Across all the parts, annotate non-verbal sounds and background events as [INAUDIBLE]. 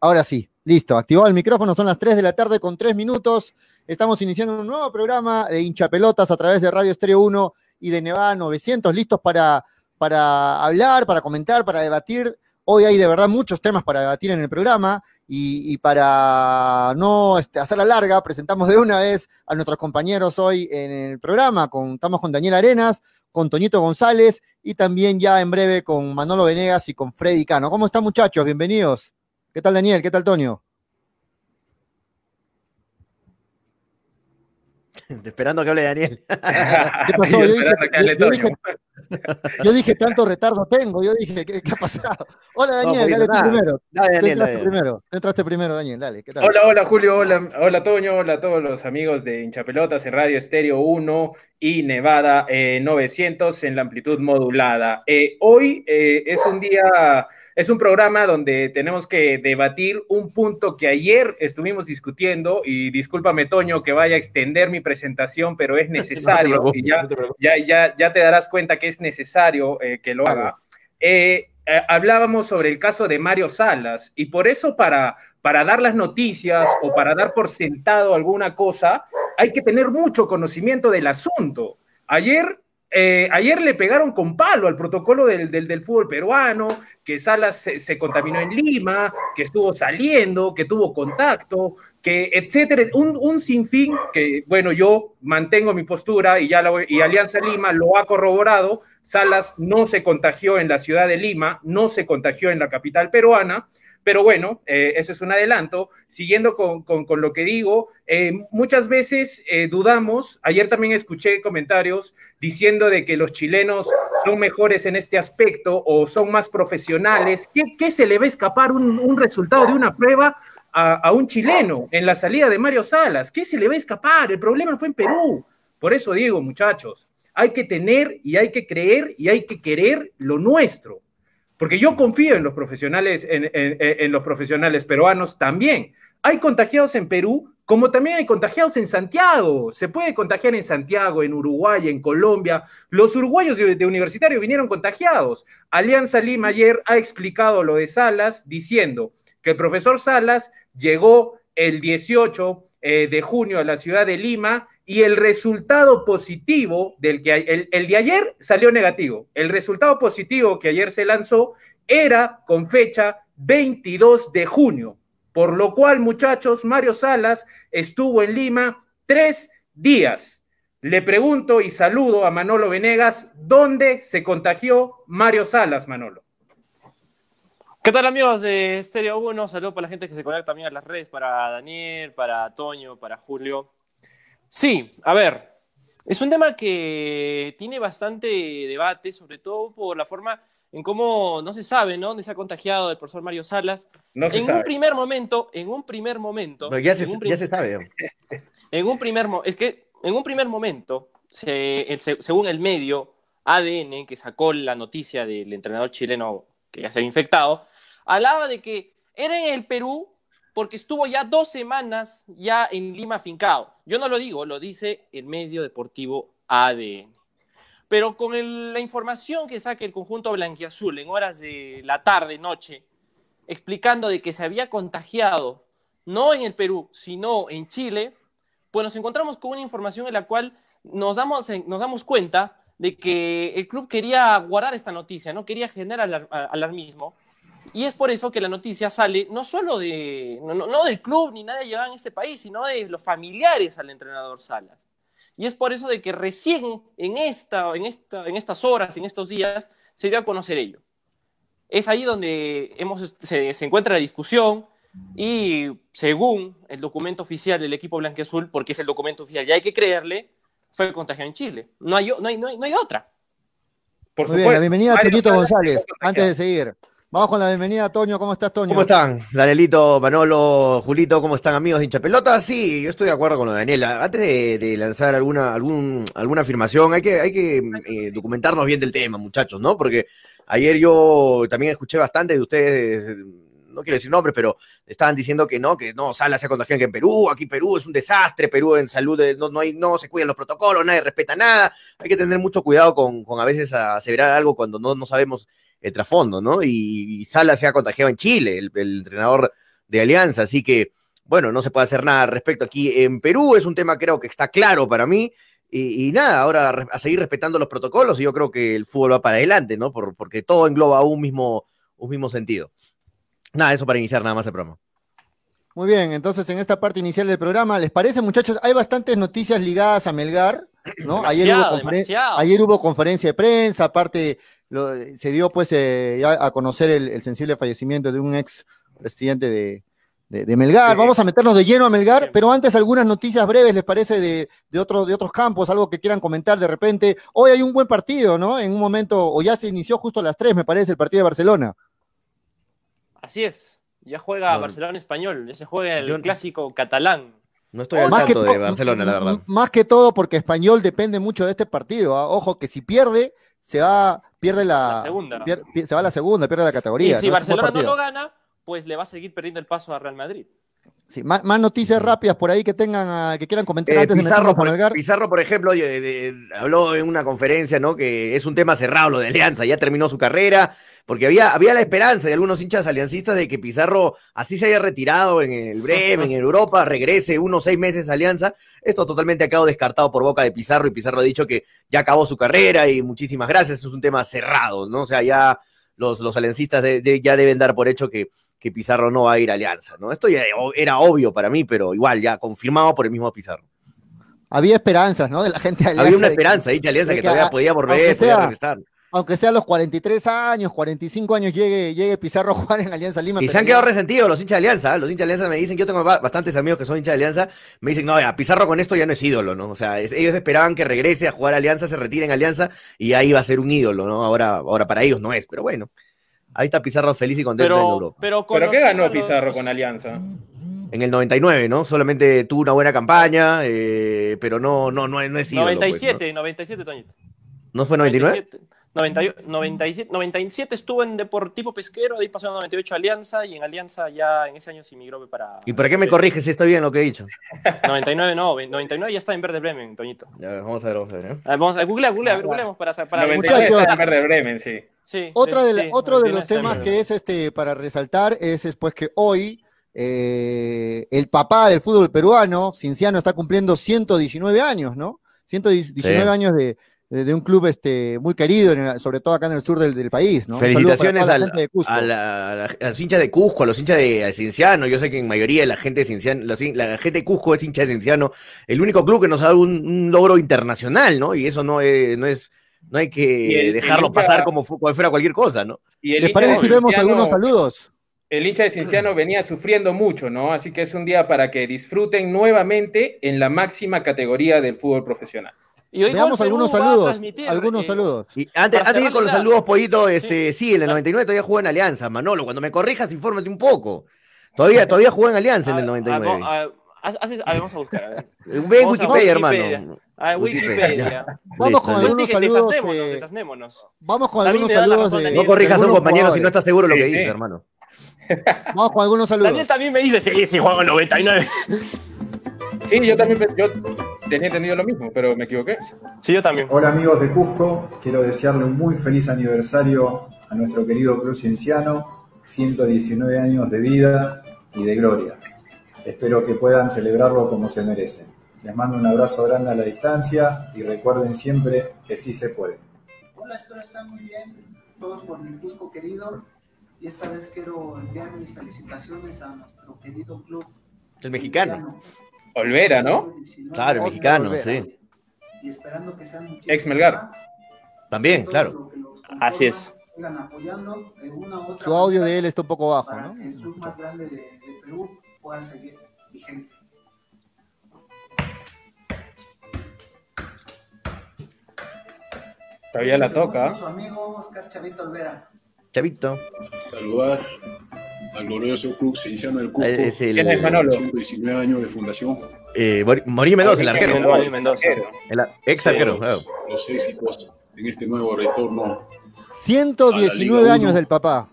Ahora sí, listo. Activado el micrófono, son las 3 de la tarde con 3 minutos. Estamos iniciando un nuevo programa de hinchapelotas a través de Radio Estéreo 1 y de Nevada 900, listos para, para hablar, para comentar, para debatir. Hoy hay de verdad muchos temas para debatir en el programa y, para no este, hacerla larga, presentamos de una vez a nuestros compañeros hoy en el programa. Contamos con Daniel Arenas, con Toñito González y también ya en breve con Manolo Venegas y con Freddy Cano. ¿Cómo están muchachos? Bienvenidos. ¿Qué tal Daniel? ¿Qué tal Toño? [LAUGHS] Esperando que hable Daniel. [LAUGHS] ¿Qué pasó? Yo dije, tanto retardo tengo. Yo dije, ¿qué, ha pasado? Hola Daniel, dale tú primero. Dale, Daniel, entraste primero. entraste primero, Daniel, dale. ¿qué tal? Hola, hola Julio, hola, hola Toño, hola a todos los amigos de Hinchapelotas en Radio Estéreo 1 y Nevada 900 eh, en la amplitud modulada. Eh, hoy eh, es un día es un programa donde tenemos que debatir un punto que ayer estuvimos discutiendo y discúlpame Toño que vaya a extender mi presentación, pero es [LAUGHS] necesario y ya, ya, ya, te darás cuenta que es necesario eh, que lo haga. Eh, eh, hablábamos sobre el caso de Mario Salas y por eso para, para dar las noticias o para dar por sentado alguna cosa hay que tener mucho conocimiento del asunto. Ayer ayer le pegaron con palo al protocolo del, del, del, fútbol peruano, que Salas se, contaminó en Lima, que estuvo saliendo, que tuvo contacto, que etcétera, un, un sinfín que, bueno, yo mantengo mi postura y ya y Alianza Lima lo ha corroborado, Salas no se contagió en la ciudad de Lima, no se contagió en la capital peruana, pero bueno, eh, eso es un adelanto. Siguiendo con, lo que digo, eh, muchas veces eh, dudamos, ayer también escuché comentarios diciendo de que los chilenos son mejores en este aspecto o son más profesionales. ¿Qué, se le va a escapar un, resultado de una prueba a, a, un chileno en la salida de Mario Salas? ¿Qué se le va a escapar? El problema fue en Perú. Por eso digo, muchachos, hay que tener y hay que creer y hay que querer lo nuestro porque yo confío en los profesionales, en, los profesionales peruanos también. Hay contagiados en Perú, como también hay contagiados en Santiago. Se puede contagiar en Santiago, en Uruguay, en Colombia. Los uruguayos de, universitario vinieron contagiados. Alianza Lima ayer ha explicado lo de Salas, diciendo que el profesor Salas llegó el 18 eh, de junio a la ciudad de Lima y el resultado positivo del que el, el, de ayer salió negativo. El resultado positivo que ayer se lanzó era con fecha 22 de junio, por lo cual, muchachos, Mario Salas estuvo en Lima tres días. Le pregunto y saludo a Manolo Venegas, ¿dónde se contagió Mario Salas, Manolo? ¿Qué tal amigos de Stereo 1? Saludos para la gente que se conecta también a las redes, para Daniel, para Toño, para Julio. Sí, a ver, es un tema que tiene bastante debate, sobre todo por la forma en cómo no se sabe, ¿no? Dónde se ha contagiado el profesor Mario Salas. en un primer momento, en un primer momento. ya, se, sabe. [LAUGHS] En un primer es que en un primer momento, según el medio ADN que sacó la noticia del entrenador chileno que ya se había infectado, hablaba de que era en el Perú porque estuvo ya dos semanas ya en Lima fincado. Yo no lo digo, lo dice el medio deportivo ADN. Pero con la información que saca el conjunto blanquiazul en horas de la tarde, noche, explicando de que se había contagiado no en el Perú, sino en Chile, pues nos encontramos con una información en la cual nos damos, nos damos cuenta de que el club quería guardar esta noticia, no quería generar alarmismo, y es por eso que la noticia sale no solo de, no, del club ni nadie llegado en este país, sino de los familiares al entrenador Salas. Y es por eso de que recién en, esta, en, esta, en estas horas, en estos días, se dio a conocer ello. Es ahí donde hemos, se, encuentra la discusión y según el documento oficial del equipo blanqueazul, porque es el documento oficial y hay que creerle, fue contagiado en Chile. No hay, no hay, no hay, otra. Por Muy bien, la bienvenida a Toñito González, antes de seguir. Vamos con la bienvenida, Toño. ¿Cómo estás, Toño? ¿Cómo están? Danielito, Manolo, Julito, ¿cómo están, amigos hincha pelota? Sí, yo estoy de acuerdo con lo de Daniela. Antes de, lanzar alguna, algún, alguna afirmación, hay que, hay que eh, documentarnos bien del tema, muchachos, ¿no? Porque ayer yo también escuché bastante de ustedes, no quiero decir nombres, pero estaban diciendo que no, que no, Sala se contagió que en Perú, aquí Perú es un desastre, Perú en salud no, no, hay, no se cuidan los protocolos, nadie respeta nada. Hay que tener mucho cuidado con, con a veces aseverar algo cuando no, no sabemos el trasfondo, ¿no? Y, y Sala se ha contagiado en Chile, el, el entrenador de Alianza, así que, bueno, no se puede hacer nada al respecto aquí en Perú, es un tema creo que está claro para mí, y, y nada, ahora a seguir respetando los protocolos y yo creo que el fútbol va para adelante, ¿no? Por- porque todo engloba un mismo, un mismo sentido. Nada, eso para iniciar nada más el programa. Muy bien, entonces en esta parte inicial del programa, ¿les parece, muchachos? Hay bastantes noticias ligadas a Melgar, ¿no? Ayer hubo, demasiado. ayer hubo conferencia de prensa, aparte lo- se dio pues eh, ya a conocer el, el sensible fallecimiento de un ex presidente de, de- de Melgar. Sí. Vamos a meternos de lleno a Melgar, pero antes algunas noticias breves, ¿les parece? De, de, otro- de otros campos, algo que quieran comentar de repente. Hoy hay un buen partido, ¿no? En un momento, o ya se inició justo a las 3, me parece, el partido de Barcelona. Así es. Ya juega No. Barcelona Español, ya se juega el Yo- clásico catalán. No estoy al Más que tanto de Barcelona, la verdad. Más que todo porque Español depende mucho de este partido. ¿ah? Ojo que si pierde, se va, pierde la, La segunda. se va a la segunda, pierde la Y categoría. si un buen Barcelona no lo gana, pues le va a seguir perdiendo el paso a Real Madrid. Sí, más, más noticias rápidas por ahí que tengan, ah, que quieran comentar Eh, antes de Pizarro, a por. Pizarro, por ejemplo, de- de- habló en una conferencia, ¿no? Que es un tema cerrado lo de Alianza, ya terminó su carrera, porque había, había la esperanza de algunos hinchas aliancistas de que Pizarro así se haya retirado en el Bremen, en Europa, regrese unos seis meses a Alianza. Esto totalmente ha quedado descartado por boca de Pizarro y Pizarro ha dicho que ya acabó su carrera y muchísimas gracias, es un tema cerrado, ¿no? O sea, ya los, los aliancistas de- de- ya deben dar por hecho que, que Pizarro no va a ir a Alianza, ¿no? Esto ya era obvio para mí, pero igual ya confirmado por el mismo Pizarro. Había esperanzas, ¿no? De la gente de Alianza. Había una esperanza ahí de Alianza que que todavía a- podía volver, podía regresar. Aunque sea a los 43 años, 45 años, llegue, llegue Pizarro [LAUGHS] a jugar en Alianza Lima. Y se han quedado resentidos los hinchas de Alianza. ¿eh? Los hinchas de Alianza me dicen, yo tengo ba- bastantes amigos que son hinchas de Alianza, me dicen, no, ya, Pizarro con esto ya no es ídolo, ¿no? O sea, es- ellos esperaban que regrese a jugar a Alianza, se retire en Alianza y ahí va a ser un ídolo, ¿no? Ahora, ahora para ellos no es, pero bueno. Ahí está Pizarro feliz y contento en Europa. pero, ¿Pero qué ganó los- Pizarro con Alianza? En el 99, ¿no? Solamente tuvo una buena campaña, eh, pero no, no, no, es- no es ídolo. pues, 97, 97, Toñito. ¿no? ¿No fue 99? 97, 97, 97 estuvo en Deportivo Pesquero, de ahí pasó a 98 Alianza y en Alianza ya en ese año se migró para. ¿Y por qué me corriges si estoy bien lo que he dicho? [LAUGHS] 99 no, 99 ya está en Verde Bremen, Toñito. Ya, vamos a ver, vamos a ver. ¿eh? A ver, vamos a googlea, googlea, a ver, googleemos para, para 99 Muchachos. está en Verde Bremen, sí. Sí, Otra de la- sí, otro de 99 los está temas que es este para resaltar es después que hoy eh, el papá del fútbol peruano, Cinciano, está cumpliendo 119 años, ¿no? 119 Sí. años de, de- un club este, muy querido, en el- sobre todo acá en el sur del, del país, ¿no? Felicitaciones la al- gente de Cusco. a, la- a la- a los hinchas de Cusco, a los hinchas de, Cienciano. Yo sé que en mayoría la gente de Cienciano, la gente de Cusco es hincha de Cienciano. El único club que nos ha dado un, un logro internacional, ¿no? Y eso no es, no es, no hay que el- el dejarlo hincha- pasar como fu- como fuera cualquier cosa, ¿no? Y el ¿Les parece si vemos Cienciano- algunos saludos? El hincha de Cinciano venía sufriendo mucho, ¿no? Así que es un día para que disfruten nuevamente en la máxima categoría del fútbol profesional. Y hoy Veamos algunos saludos. transmitir, Algunos eh, saludos. Y antes, antes de ir con los saludos, Pollito, este, sí, en el Claro. 99 todavía jugó en Alianza, Manolo. Cuando me corrijas, infórmate un poco. Todavía, todavía jugó en Alianza en el a- 99. a- a- haz- haces- a ver, vamos a buscar. a ver. [LAUGHS] Ve Wikipedia, Wikipedia. hermano. A Wikipedia. Vamos con algunos saludos. desasnémonos, vamos con algunos saludos. No corrijas a un compañero si no estás seguro de lo que dices, hermano. Vamos con algunos saludos. Daniel también me dice, sí, sí, juego en 99. Sí, yo también yo tenía entendido lo mismo, pero me equivoqué. Sí, yo también. Hola amigos de Cusco, quiero desearle un muy feliz aniversario a nuestro querido Club Cienciano, 119 años de vida y de gloria. Espero que puedan celebrarlo como se merecen. Les mando un abrazo grande a la distancia y recuerden siempre que sí se puede. Hola, espero estén muy bien, todos por mi Cusco querido. Y esta vez quiero enviar mis felicitaciones a nuestro querido club. El mexicano. Olvera, ¿no? 19 Claro, el mexicano, Olvera. sí. Y esperando que sean muchísimos Ex Melgar. más. También, claro. Así es. Apoyando de una u otra Su audio de él está un poco bajo, para ¿no? que el club más grande de, de Perú pueda seguir vigente. Todavía la toca. Su amigo Oscar Chavito Olvera. Chavito. saludar al glorioso club Cienciano del Cusco. Es el, ¿Quién es Manolo? 119 años de fundación, eh, Mendoza, el arquero. Mendoza. Manuel Mendoza. El ex arquero, los, claro. los éxitos en este nuevo retorno. 119 Liga años del papá.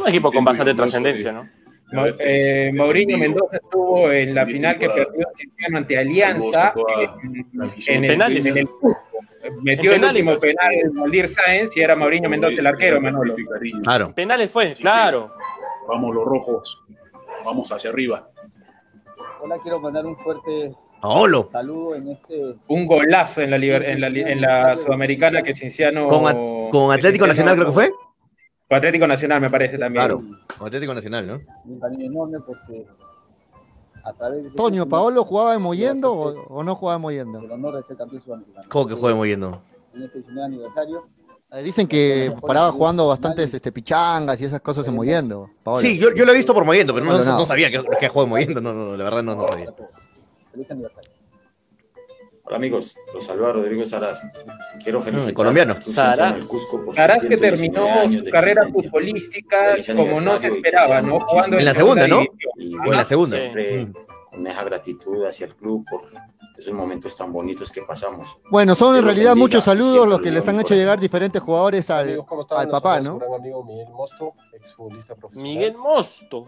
Un equipo con bastante orgulloso trascendencia, de- ¿no? eh, Mauricio aprendido Mendoza estuvo en la final que perdió ante Alianza en, el, Penales. en el. Metió En el penales. último penal Valdir Sáenz y era Mauriño Mendoza el arquero, Manolo. Claro. Penales fue, claro. Vamos los rojos, vamos hacia arriba. Hola, quiero mandar un fuerte Paolo. saludo en este. Un golazo en la, liber- en la, li- en la Sudamericana que Cinciano. Con, con Atlético Nacional creo que fue. Con Atlético Nacional me parece también. Claro. Con Atlético Nacional, ¿no? Un enorme porque a través de ese Toño, ¿Paolo jugaba en Moyendo o, o no jugaba en Moyendo? El honor de ser campeón sudamericano. ¿Cómo que juegue moviendo? En este 19 aniversario. Eh, Dicen que paraba jugando bastantes este, pichangas y esas cosas en Moyendo. Paolo. Sí, yo, yo lo he visto por moviendo, pero no, sabía que, que juegue moviendo. No, no, la verdad no, no sabía. Feliz aniversario. Hola amigos, los saluda Rodrigo Saraz. Quiero felicitar Ah, colombiano. al Club Cienciano Saraz. Saraz que 119 terminó su carrera futbolística como no se esperaba, ¿no? Jugando En la segunda ¿no? en la segunda. Con esa gratitud hacia el club por esos momentos tan bonitos que pasamos. Bueno, son en realidad bendiga muchos saludos los que les han hecho corazón. llegar diferentes jugadores al, Amigos, ¿cómo están? al papá, ¿no? su gran amigo Miguel Mosto, exfutbolista profesional. Miguel Mosto.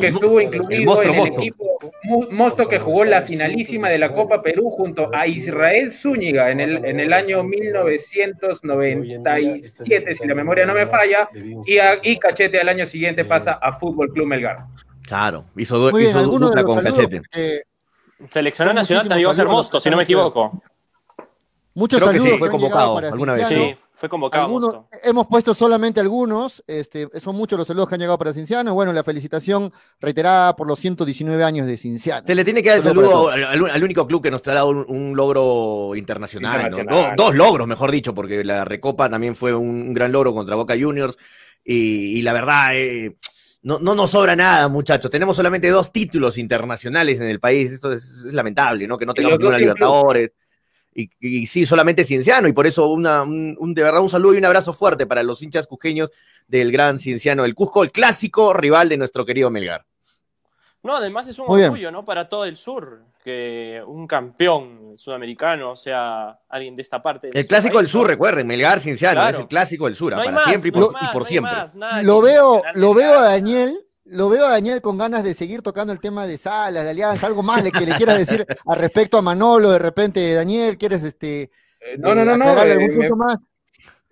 Que estuvo incluido Mosto, en el Mosto. equipo, Mo- Mosto que jugó la finalísima de la Copa Perú junto a Israel Zúñiga en el, en el año 1997, si la memoria no me falla, y, a- y Cachete al año siguiente pasa a Fútbol Club Melgar. Claro, hizo, Muy bien, hizo de dupla los con saludos, Cachete. Seleccionado Son nacional también iba a ser saludos Mosto, si no me equivoco. muchos Creo que sí, saludos fue convocado para alguna vez. Sí, fue convocado Algunos- hemos puesto solamente algunos, este, son muchos los saludos que han llegado para Cinciano. Bueno, la felicitación reiterada por los 119 años de Cinciano. Se le tiene que dar el Saludo al, único club que nos ha dado un, un logro internacional, ¿no? Internacional. Do- dos logros, mejor dicho, porque la Recopa también fue un, un gran logro contra Boca Juniors. Y, y la verdad, eh, no, no nos sobra nada, muchachos. Tenemos solamente dos títulos internacionales en el país. Esto es, es lamentable, ¿no? Que no tengamos ninguna. Libertadores. Y, y sí, solamente Cienciano, y por eso una, un, un- de verdad un saludo y un abrazo fuerte para los hinchas cusqueños del gran Cienciano del Cusco, el clásico rival de nuestro querido Melgar. No, además es un Muy bien. orgullo, ¿no? Para todo el sur, que un campeón sudamericano sea alguien de esta parte. de El clásico del sur, ¿no? recuerden, Melgar Cienciano, Claro. es el clásico del sur, No para más, siempre y no por, y por no siempre. más, nada Lo veo, lo veo a. Daniel, lo veo a Daniel con ganas de seguir tocando el tema de Salas, de Alianza, algo más le- que le quieras decir al respecto a Manolo, de repente, Daniel, ¿quieres este Eh, No, no, no, no. eh, algún me- punto más?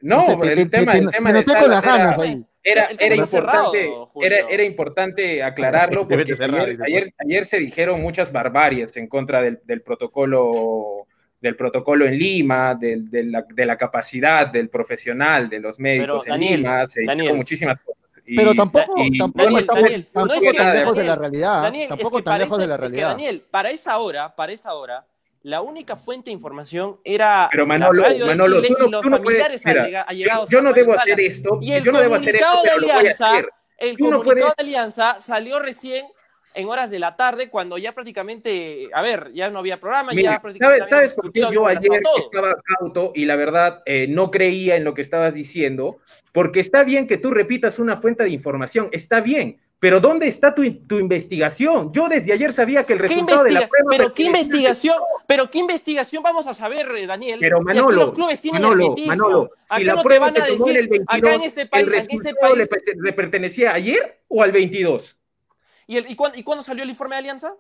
no, sé, te- el te- tema, te- el te tema de noté con las Salas era- ganas ahí. Era, era, cerrado, importante, Julio. era, era importante aclararlo [LAUGHS] porque de cerrar, ayer, ayer, ayer se dijeron muchas barbaries en contra del, del protocolo del protocolo en Lima, del- de, la, de la capacidad del profesional, de los médicos Pero, en Daniel, Lima, se dijeron Daniel. muchísimas cosas. Y- Pero tampoco, y- tampoco Daniel, estamos Daniel, no tampoco es que- tan lejos de la realidad. Daniel, es tampoco que tan lejos parece- de la es que, realidad. Daniel, para esa hora, para esa hora, la única fuente de información era Pero Manolo, la radio de Manolo, Chile tú no- y los tú no puedes- mira, yo, no debo Salas. hacer esto, Y el yo no debo hacer esto, de Alianza, el Tú comunicado puedes- de Alianza salió recién en horas de la tarde cuando ya prácticamente, a ver, ya no había programa, Mira, ya prácticamente ¿sabes, ¿sabes por qué yo ayer estaba cauto y la verdad eh, no creía en lo que estabas diciendo? Porque está bien que tú repitas una fuente de información, está bien, pero ¿dónde está tu, tu investigación? Yo desde ayer sabía que el ¿Qué resultado de la prueba... pero qué investigación, pero qué investigación vamos a saber, eh, Daniel. Pero si Manolo, aquí los clubes tienen Manolo. Manolo, si la no te prueba van se a tomó en decir, el 22, acá en este país, ¿el en este país, le pertenecía ayer o al 22? ¿y, el- y cuándo, y cuándo salió el informe de Alianza?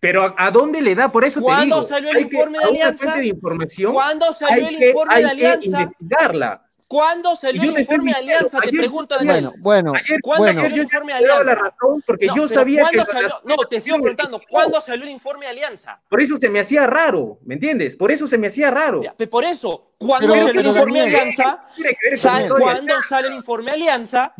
Pero ¿a, dónde le da? Por eso te ¿Cuándo digo. salió el hay que- informe de Alianza? fuente de información ¿Cuándo salió hay el que- informe hay de que Alianza? investigarla. ¿Cuándo salió el te informe de Alianza? Te ayer pregunto, yo- Daniel. Bueno, bueno, ¿Cuándo bueno. salió el informe de te daba la Alianza? razón porque No, yo sabía que ¿cuándo las- salió? No, te sigo preguntando. ¿cuándo salió el informe de Alianza? Por eso se me hacía raro, ¿me entiendes? Por eso se me hacía raro. Ya, Por eso, ¿cuándo Pero- salió el informe de Alianza? ¿Cuándo sale el informe de Alianza?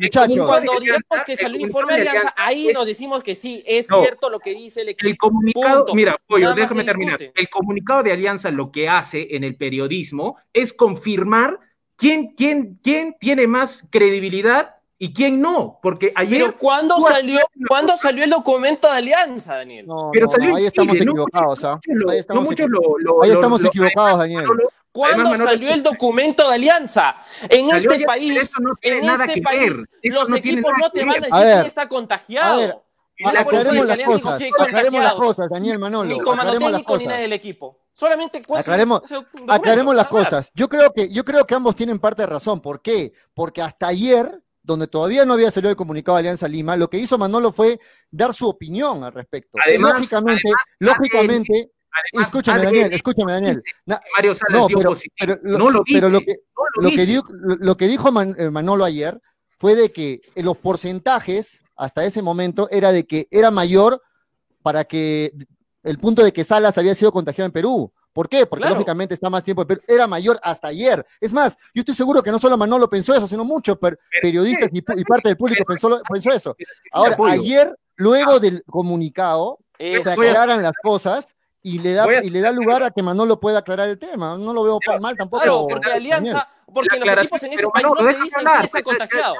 Cuando digamos que salió el Alianza- informe de Alianza, ahí Alianza nos decimos que sí, es cierto lo que dice el equipo. El comunicado, mira, Pollo, déjame terminar. El comunicado de Alianza lo que hace en el periodismo es confirmar quién, quién, quién tiene más credibilidad y quién no. Porque ayer. Pero ¿cuándo salió, hacías una ¿cuándo cosa- salió el documento de Alianza, Daniel? No, Pero no, salió ahí estamos Chile, equivocados, ¿ah? muchos lo- Ahí no estamos, muchos equi- lo- lo- ahí lo- estamos lo- equivocados, Daniel. ¿Cuándo además, salió el documento de Alianza? En Salió este país, no en este país, los equipos no te van a decir A ver, quién está contagiado. a ver, la Ahora, por eso aclaremos el las Alianza dijo, cosas, sí, aclaremos las contagiados. cosas, Daniel Manolo, Ni aclaremos las ni nadie del equipo. Solamente Aclaremos- Aclaremos las cosas. Yo creo que, yo creo que ambos tienen parte de razón. ¿Por qué? Porque hasta ayer, donde todavía no había salido el comunicado de Alianza Lima, lo que hizo Manolo fue dar su opinión al respecto. Además- lógicamente, además, lógicamente, Además, escúchame, Daniel, escúchame, Daniel. Mario Salas no, dio pero, positivo. pero lo, no lo dice, pero lo que, no lo lo que, dijo, lo, que dijo Man- eh, Manolo ayer fue de que en los porcentajes hasta ese momento era de que era mayor para que el punto de que Salas había sido contagiado en Perú. ¿Por qué? Porque Claro. lógicamente está más tiempo en Perú. Era mayor hasta ayer. Es más, yo estoy seguro que no solo Manolo pensó eso, sino muchos per- periodistas y, y parte del público pensó, eso. Ahora, ayer, luego del comunicado, Eso. se aclaran las cosas y le da, a- y le da lugar a que Manolo pueda aclarar el tema. No lo veo mal tampoco. Claro, porque Daniel. Alianza, porque La los equipos en este país no te dicen hablar, quién está contagiado.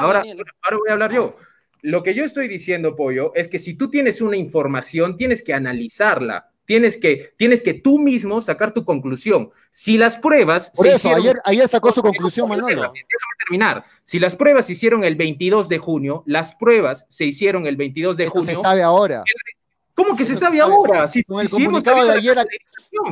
ahora voy a hablar yo. Lo que yo estoy diciendo, Pollo, es que si tú tienes una información, tienes que analizarla. Tienes que, tienes que tú mismo sacar tu conclusión. Si las pruebas. Por se eso, hicieron- ayer, ayer sacó su conclusión, Manolo. Déjame terminar. Si las pruebas se hicieron el 22 de junio, las pruebas se hicieron el 22 de Esto se junio. sabe ahora. ¿Cómo que se sabe ahora? Si, Con el si comunicado de ayer,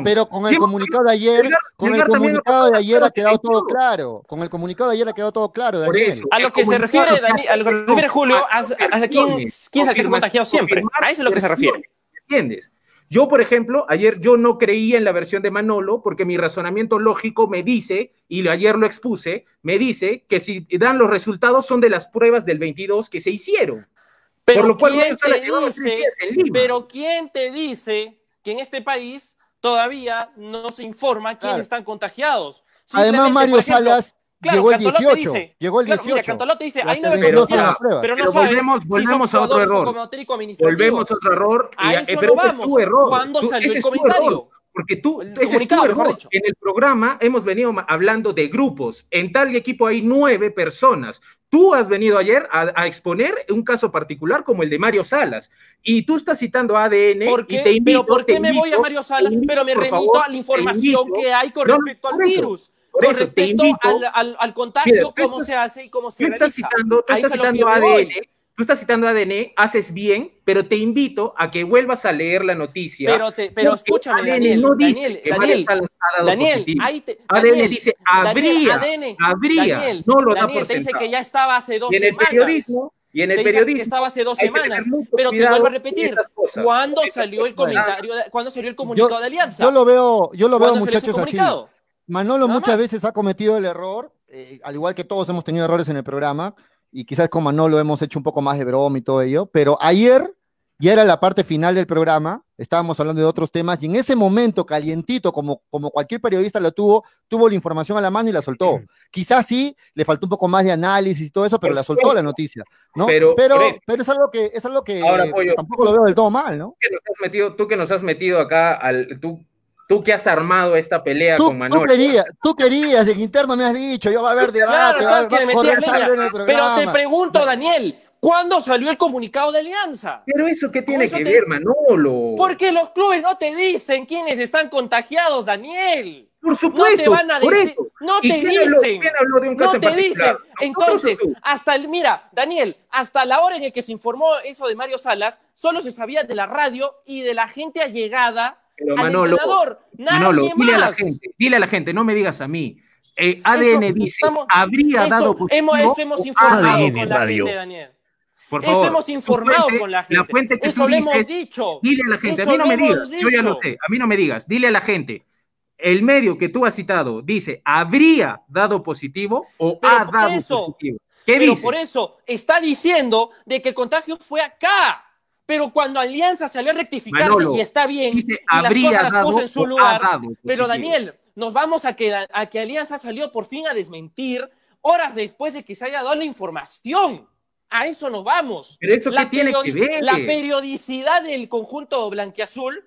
pero con el comunicado de ayer, con el comunicado de ayer ha quedado todo claro. Con el comunicado de ayer ha quedado todo claro, Por Daniel. eso. A lo que se refiere, Dani, a lo que se refiere Julio, a, quién, quién es el que se ha contagiado siempre. A eso es lo que se refiere. ¿Entiendes? Yo, por ejemplo, ayer yo no creía en la versión de Manolo porque mi razonamiento lógico me dice, y ayer lo expuse, me dice que si dan los resultados son de las pruebas del 22 que se hicieron. Pero Por lo cual ¿quién te dice, pero quién te dice que en este país todavía no se informa quiénes Claro. están contagiados? Además, Mario ejemplo, Salas claro, llegó el Cantoló te 18. dice- llegó el claro, 18. Mira, Cantoló te dice, nueve 32 Pero, pruebas. pero no Pero sabes volvemos- si volvemos son a otro error. Volvemos a otro error. A y- eso eh, no pero ese es vamos. tu error. ¿Cuándo Tú- salió el comentario? error. Porque tú, El ese es tu error. En el programa hemos venido hablando de grupos. En tal equipo hay nueve personas. Tú has venido ayer a, a exponer un caso particular como el de Mario Salas. Y tú estás citando ADN ¿Por y qué? te invito, ¿Pero por qué me voy a Mario Salas? invito, Pero me remito favor, a la información invito. que hay con No, respecto al virus. por Con eso, te respecto invito. al, al, al contagio, Mira, cómo estás- se hace y cómo se Tú estás realiza. citando, tú Ahí estás citando yo me voy. ADN, tú estás citando ADN, haces bien, pero te invito a que vuelvas a leer la noticia. Pero, te, pero escúchame, ADN Daniel, no dice Daniel, que Daniel, ha dado Daniel, ahí te, ADN Daniel, dice Daniel, habría, ADN, habría, Daniel, no lo da Daniel por te dice que ya estaba hace dos Y en el semanas. periodismo, y en el dice periodismo que estaba hace dos semanas. Pero te vuelvo a repetir. ¿cuándo salió el comentario, de- cuándo salió el comunicado Yo, de Alianza? yo lo veo, yo lo veo ¿Cuándo salió ese muchachos así. Manolo Nada muchas más. veces ha cometido el error, eh, al igual que todos hemos tenido errores en el programa, y quizás con Manolo hemos hecho un poco más de broma y todo ello, pero ayer ya era la parte final del programa, estábamos hablando de otros temas, y en ese momento calientito, como, como cualquier periodista lo tuvo, tuvo la información a la mano y la soltó. Quizás sí, le faltó un poco más de análisis y todo eso, pero la soltó la noticia, ¿no? Pero- pero, pero es algo que, es algo que Ahora, Pollo. tampoco lo veo del todo mal, ¿no? que nos has metido, tú que nos has metido acá, al, tú, tú que has armado esta pelea Tú, con tú Manolo. querías, tú querías, en interno me has dicho, yo va a haber debate, Claro, va, a meter leña. Pero te pregunto, Daniel, ¿cuándo salió el comunicado de Alianza? Pero eso qué tiene eso que te- ver, Manolo. Porque los clubes no te dicen quiénes están contagiados, Daniel. Por No supuesto, te van a por decir, eso. no ¿Y te quién habló- dicen. quién habló de un caso No te dicen. ¿Nosotros o Entonces, tú? hasta el, mira, Daniel, hasta la hora en el que se informó eso de Mario Salas, solo se sabía de la radio y de la gente allegada Pero al Manolo, entrenador. Nadie Manolo, dile a la más. gente, dile a la gente, no me digas a mí. Eh, ADN Eso, dice, estamos- habría eso dado positivo. hemos, eso hemos informado dado con la Radio. gente, Daniel. Por Eso favor, hemos tu informado fuente- con la La gente. fuente que Eso tú lo hemos dices, dicho. Dile a la gente, Eso a mí no lo me hemos digas, yo ya lo dicho. sé, a mí no me digas, dile a la gente. El medio que tú has citado dice, habría dado positivo o Pero ha dado eso, positivo. ¿Qué Pero dice? por eso está diciendo de que el contagio fue acá. Pero cuando Alianza salió a rectificarse Manolo, y está bien, dice, y las cosas las puso en su lugar. dado Pero. Daniel, nos vamos a que, a que Alianza salió por fin a desmentir horas después de que se haya dado la información. A eso nos vamos. Pero eso qué tiene que ver. La periodicidad del conjunto blanquiazul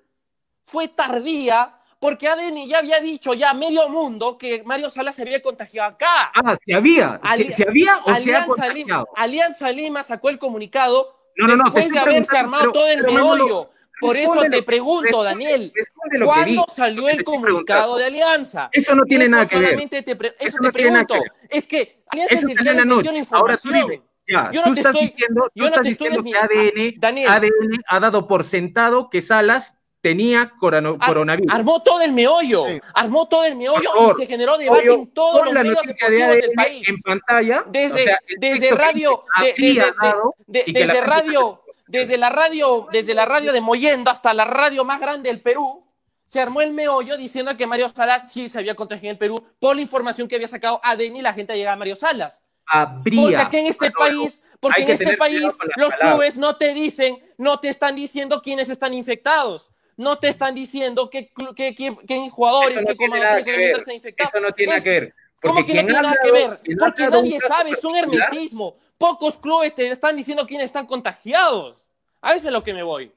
fue tardía porque ADN ya había dicho ya a medio mundo que Mario Salas se había contagiado acá. Ah, si había, si había o se ha Lima. Alianza Lima sacó el comunicado No, no, no, después estoy de haberse armado pero- todo el meollo. Por eso te pregunto, Daniel, que ¿cuándo salió que el estoy comunicado de Alianza? Eso no tiene nada que ver. te eso, Eso te no pregunto. que. Es que Alianza Eso es el que la noche. Ahora tú información. dime, ya, Yo tú no te estás estoy, diciendo, tú yo no estás te estoy diciendo que desmi- ADN, Daniel, ADN ha dado por sentado que Salas tenía corano- ar- coronavirus. armó todo el meollo, Sí. armó todo el meollo favor, y se generó debate Pollo, en todos los la medios deportivos del país. en pantalla. Desde, o sea, el desde radio, de- desde, de- la desde gente radio, desde la radio, desde la radio de Moyendo hasta la radio más grande del Perú, se armó el meollo diciendo que Mario Salas sí se había contagiado en el Perú por la información que había sacado ADN y la gente llegaba a Mario Salas. Habría. Porque aquí en este país, porque en este país los palabras. clubes no te dicen, no te están diciendo quiénes están infectados. No te están diciendo qué, qué, qué- qué jugadores, Eso no qué comandantes que qué están infectados. Eso no tiene Es- que ver. ¿Cómo que no tiene nada que ver? Porque nadie sabe, es un hermetismo. Pocos clubes te están diciendo quiénes están contagiados. A eso es lo que me voy.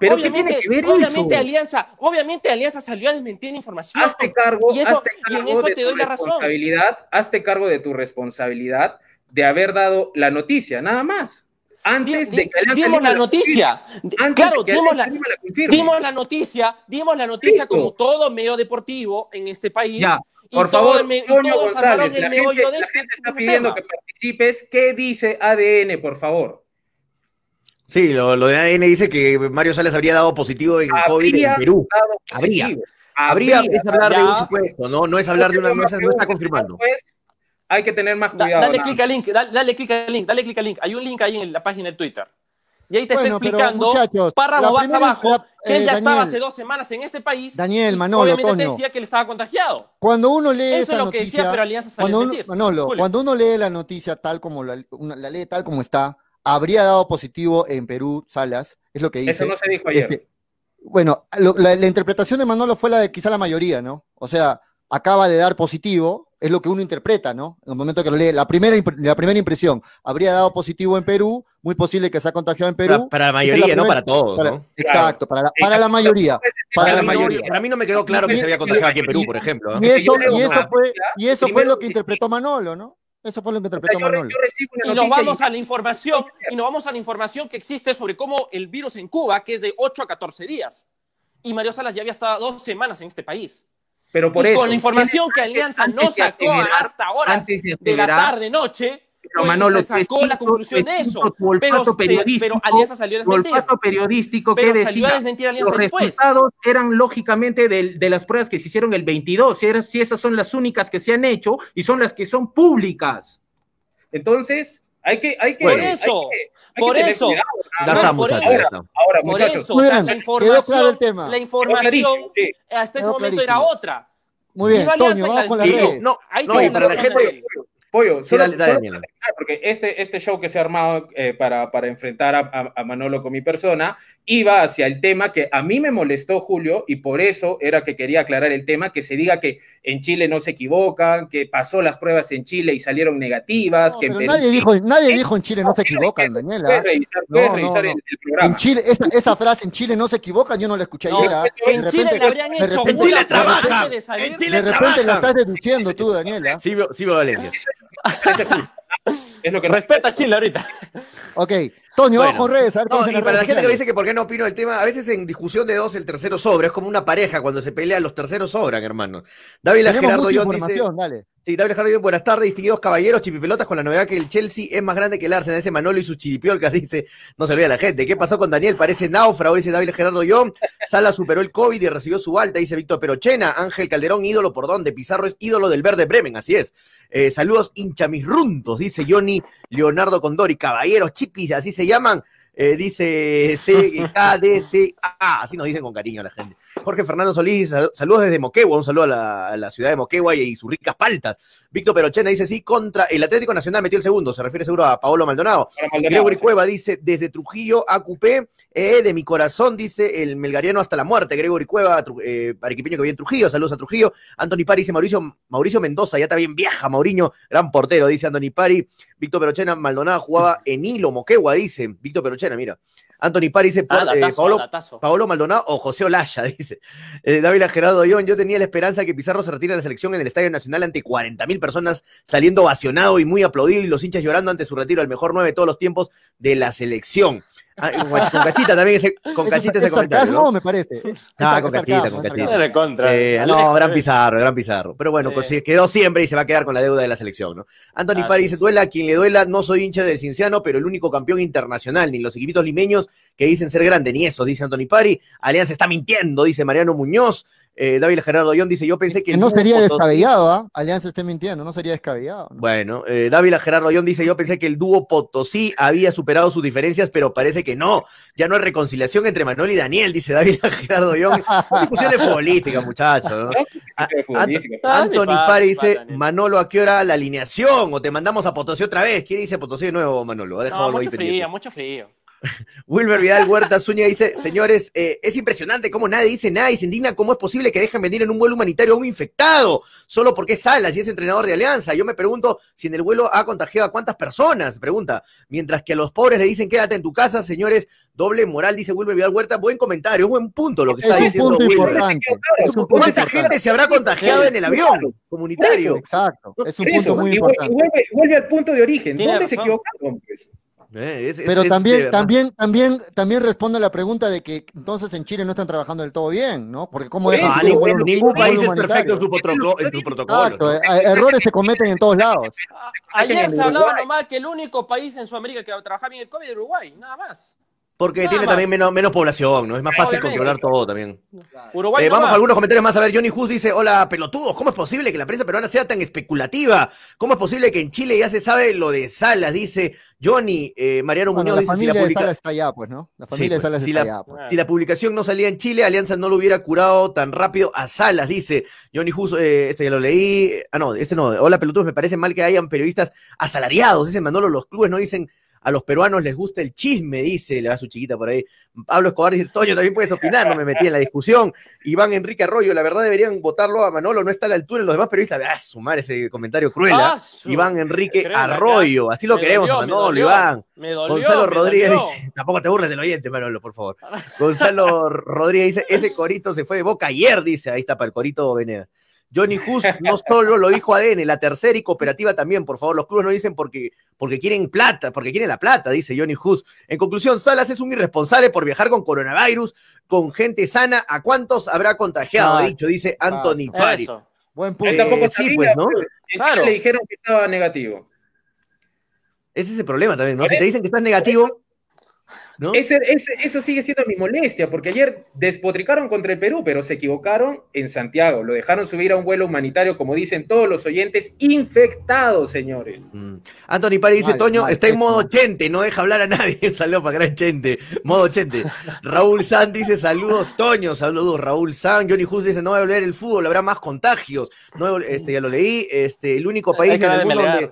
Pero ¿qué obviamente, tiene que ver obviamente eso? Alianza, obviamente Alianza salió a desmentir información. Hazte cargo, y eso, hazte y en cargo eso de te tu doy la razón. responsabilidad, hazte cargo de tu responsabilidad de haber dado la noticia, nada más. Antes Di- de que Alianza dimos la la noticia. Claro, de que dimos la, la dimos la noticia, dimos la noticia Listo. como todo medio deportivo en este país. Ya, y por todo favor, el me- y Toño todos González, el la meollo gente, de la este, gente está de este pidiendo tema. que participes. ¿Qué dice ADN, por favor? Sí, lo, lo de ADN dice que Mario Salas habría dado positivo en COVID en Habría Perú. Habría. Habría, Habría. es hablar de Ya. un supuesto, no, no es hablar de una, no, no está confirmando. Pues, hay que tener más Da- cuidado. dale clic al link, dale, dale clic al link, dale clic al link. Hay un link ahí en la página de Twitter. Y ahí te Bueno, está explicando, muchachos, párrafo primera- abajo, la- que él eh, ya estaba hace dos semanas en este país. Daniel, Manolo, obviamente Toño. decía que él estaba contagiado. Cuando uno lee Eso esa es lo que decía, pero Alianza salió cuando a uno. Manolo, Julio. cuando uno lee la noticia tal como la, una- la lee tal como está, habría dado positivo en Perú, Salas, es lo que dice. Eso no se dijo ayer. Este, bueno, lo- la, la interpretación de Manolo fue la de quizá la mayoría, ¿no? O sea, acaba de dar positivo, es lo que uno interpreta, ¿no? En el momento que lo lee, la primera, la primera impresión, habría dado positivo en Perú, muy posible que se ha contagiado en Perú. Para, para la mayoría, no para todos, para- ¿no? Exacto, para la, para la mayoría. Para Para la mí, no- mayoría. para mí no me quedó claro que se había contagiado aquí en Perú, por ejemplo. ¿no? Y eso, y eso fue, y eso fue lo que interpretó Manolo, ¿no? Eso fue lo que O sea, interpretó yo, Manolo. yo Y nos vamos y- a la información, y nos vamos a la información que existe sobre cómo el virus en Cuba, que es de 8 a 14 días. Y Mario Salas ya había estado dos semanas en este país. Pero por y eso. con la información que Alianza no sacó hasta ahora de de la aseverar- tarde noche, Pero pues, Manolo, sacó la tu conclusión de eso. tu Pero, periodístico, pero Alianza salió a tu desmentir. olfato periodístico Pero que salió a desmentir Alianza los después. resultados eran lógicamente de, de las pruebas que se hicieron el 22, si, eran- si esas son las únicas que se han hecho y son las que son públicas. Entonces, hay que... Hay que Por eso, hay que eso. por muchachos. eso. Ahora, Por eso, la información, claro el tema. la información sí. hasta ese momento era otra. Muy bien, Toño, la vamos con redes. No, Ahí no, y para la gente. Pollo, Sí, solo- dale, dale, porque este, este show que se ha armado eh, para, para enfrentar a, a- a Manolo con mi persona iba hacia el tema que a mí me molestó, Julio, y por eso era que quería aclarar el tema, que se diga que en Chile no se equivocan, que pasó las pruebas en Chile y salieron negativas, No, que pero nadie dijo, nadie Eh, dijo en Chile no se equivocan, Puedes Daniela. revisar, No, puedes no, revisar no. El, el programa. En Chile, esa, esa frase en Chile no se equivocan, yo no la escuché No, ayer. ¿ah? que en Chile le habrían de hecho repente- En Chile trabajan, de repente la estás deduciendo tú, Daniela. Sí, veo- sí Valencia. Es lo que Respeta a Chile ahorita. Ok, Toño, Bueno. redes. A ver No, y para la gente que me sociales. dice que por qué no opino el tema, a veces en discusión de dos el tercero sobra, es como una pareja cuando se pelean los terceros sobran, hermano. David Gerardo John dice, dale. Sí, David John, buenas tardes, distinguidos caballeros, chipipelotas, con la novedad que el Chelsea es más grande que el Arsenal, ese Manolo y sus chiripiolcas, [LAUGHS] dice, no se olvida la gente. ¿Qué pasó con Daniel? Parece náufrago, dice David Gerardo John. Sala superó el COVID y recibió su alta, dice Víctor Perochena. Ángel Calderón, ídolo por dónde. Pizarro es ídolo del Verde Bremen, así es. Eh, saludos hinchamisruntos, dice Johnny Leonardo Condori. Caballeros, chipis, así se llaman. Eh, dice CKDCA, así nos dicen con cariño la gente. Jorge Fernando Solís, sal- saludos desde Moquegua, un saludo a la, a la ciudad de Moquegua y, y sus ricas paltas. Víctor Perochena dice sí, contra el Atlético Nacional metió el segundo, se refiere seguro a Paolo Maldonado. Maldonado, Gregory sí. Cueva dice, desde Trujillo a Cupé, eh, de mi corazón, dice el melgariano hasta la muerte. Gregory Cueva, eh, arequipeño que vive en Trujillo, saludos a Trujillo. Anthony Pari dice Mauricio, Mauricio Mendoza, ya está bien vieja, Mauriño, gran portero, dice Anthony Pari. Víctor Perochena, Maldonado jugaba en Hilo, Moquegua, dice Víctor Perochena, mira. Anthony Pari dice, Ah, eh, Paolo, Maldonado o José Olaya, [LAUGHS] dice. Eh, Dávila Gerardo yo tenía la esperanza que Pizarro se retire de la selección en el Estadio Nacional ante 40 mil personas saliendo ovacionado y muy aplaudido y los hinchas llorando ante su retiro, el mejor nueve de todos los tiempos de la selección. Ah, con Cach- con Cachita también, ese, [LAUGHS] con ¿Es- Cachita es ese comentario, sarcasmo, ¿no? me parece? [LAUGHS] Ah, Es con sarcasmo, Cachita, con es Cachita. contra. Eh, no, gran eh. Pizarro, gran Pizarro. Pero bueno, pues Sí. se quedó siempre y se va a quedar con la deuda de la selección, ¿no? Anthony Así Pari es. dice, duela quien le duela, no soy hincha del Cinciano, pero el único campeón internacional, ni los equipitos limeños que dicen ser grande, ni eso, dice Anthony Pari. Alianza está mintiendo, dice Mariano Muñoz. Eh, David Gerardo Young dice, yo pensé que... Que no sería descabellado, ¿ah? Alianza esté mintiendo, no sería descabellado. ¿no? Bueno, eh, Dávila Gerardo Young dice, yo pensé que el dúo Potosí había superado sus diferencias, pero parece que no. Ya no hay reconciliación entre Manuel y Daniel, dice Dávila [LAUGHS] Gerardo Young. Son discusiones [LAUGHS] futbolísticas, muchachos. ¿no? Anthony Pari dice. Manolo, ¿a qué hora la alineación? O te mandamos a Potosí otra vez. ¿Quién dice Potosí de nuevo, Manolo? Ha dejado No, algo ahí mucho pendiente. frío, mucho frío. Wilmer Vidal Huerta Zúñiga dice, señores, eh, es impresionante cómo nadie dice nada y se indigna cómo es posible que dejen venir en un vuelo humanitario a un infectado, solo porque es Salas y es entrenador de Alianza. Yo me pregunto si en el vuelo ha contagiado a cuántas personas, pregunta. Mientras que a los pobres le dicen, quédate en tu casa, señores, doble moral, dice Wilmer Vidal Huerta. Buen comentario, buen punto lo que está Es un diciendo punto Wilmer. importante. Es un punto ¿Cuánta importante. gente se habrá contagiado en el avión comunitario? Exacto, es un punto muy y, importante. vuelve, vuelve al punto de origen. ¿Dónde se equivocaron? pues? Eh, es- es- Pero es también, verdad. también, también, también responde a la pregunta de que entonces en Chile no están trabajando del todo bien, ¿no? Porque Ah, subir un ningún, ningún país es perfecto en su, protocolo, en su protocolo. Exacto, ¿no? eh, errores se cometen en todos lados. [LAUGHS] Ayer se hablaba nomás que el único país en Sudamérica que trabajaba bien el COVID era Uruguay, nada más. Porque Nada tiene más. también menos, menos población, ¿no? Es más fácil Obviamente. controlar todo también. Uruguay Eh, vamos nomás. a algunos comentarios más. A ver, Johnny Hus dice, hola, pelotudos, ¿cómo es posible que la prensa peruana sea tan especulativa? ¿Cómo es posible que en Chile ya se sabe lo de Salas? Dice Johnny, eh, Mariano Bueno, Muñoz la dice, si familia la, de publica- Salas está allá, pues, ¿no? La Sí, familia de pues, Salas si está la- allá. pues. si la publicación no salía en Chile, Alianza no lo hubiera curado tan rápido a Salas, dice Johnny Hus, eh, este ya lo leí. Ah, no, este no. Hola, pelotudos, me parece mal que hayan periodistas asalariados. Dice Manolo, los clubes no dicen a los peruanos les gusta el chisme, dice, le va su chiquita por ahí. Pablo Escobar dice, Toño, también puedes opinar, no me metí en la discusión. Iván Enrique Arroyo, la verdad deberían votarlo a Manolo, no está a la altura de los demás periodistas. Ah, sumar ese comentario cruel. ¿ah? Ah, su- Iván Enrique. Arroyo, así lo Me queremos, dolió, Manolo, dolió, Iván. Me dolió, Gonzalo me Rodríguez dice, tampoco te burles del oyente, Manolo, por favor. [LAUGHS] Gonzalo Rodríguez dice, ese corito se fue de boca ayer, dice, ahí está para el corito Venega. Johnny Hus no solo lo dijo ADN, la tercera y cooperativa también, por favor, los clubes no dicen porque, porque quieren plata, porque quieren la plata, dice Johnny Hus. En conclusión, Salas es un irresponsable por viajar con coronavirus, con gente sana, ¿a cuántos habrá contagiado? Ha Ah, dicho, dice Anthony Pari. Eso. Buen punto. Eh, tampoco sí, pues, ¿no? Claro. Le dijeron que estaba negativo. Ese es el problema también, ¿no? Si te dicen que estás negativo, ¿no? Ese, ese- eso sigue siendo mi molestia, porque ayer despotricaron contra el Perú, pero se equivocaron en Santiago. Lo dejaron subir a un vuelo humanitario, como dicen todos los oyentes, infectados, señores. Mm. Anthony Pari dice, Mal, Toño, mal, está en modo chente, no deja hablar a nadie. [LAUGHS] Saludos para Gran Chente, modo chente. Raúl San dice, saludos, Toño, saludos, Raúl San. Johnny Hus dice, no va a volver el fútbol, habrá más contagios. No, este, ya lo leí, este, el único país que en el mundo donde,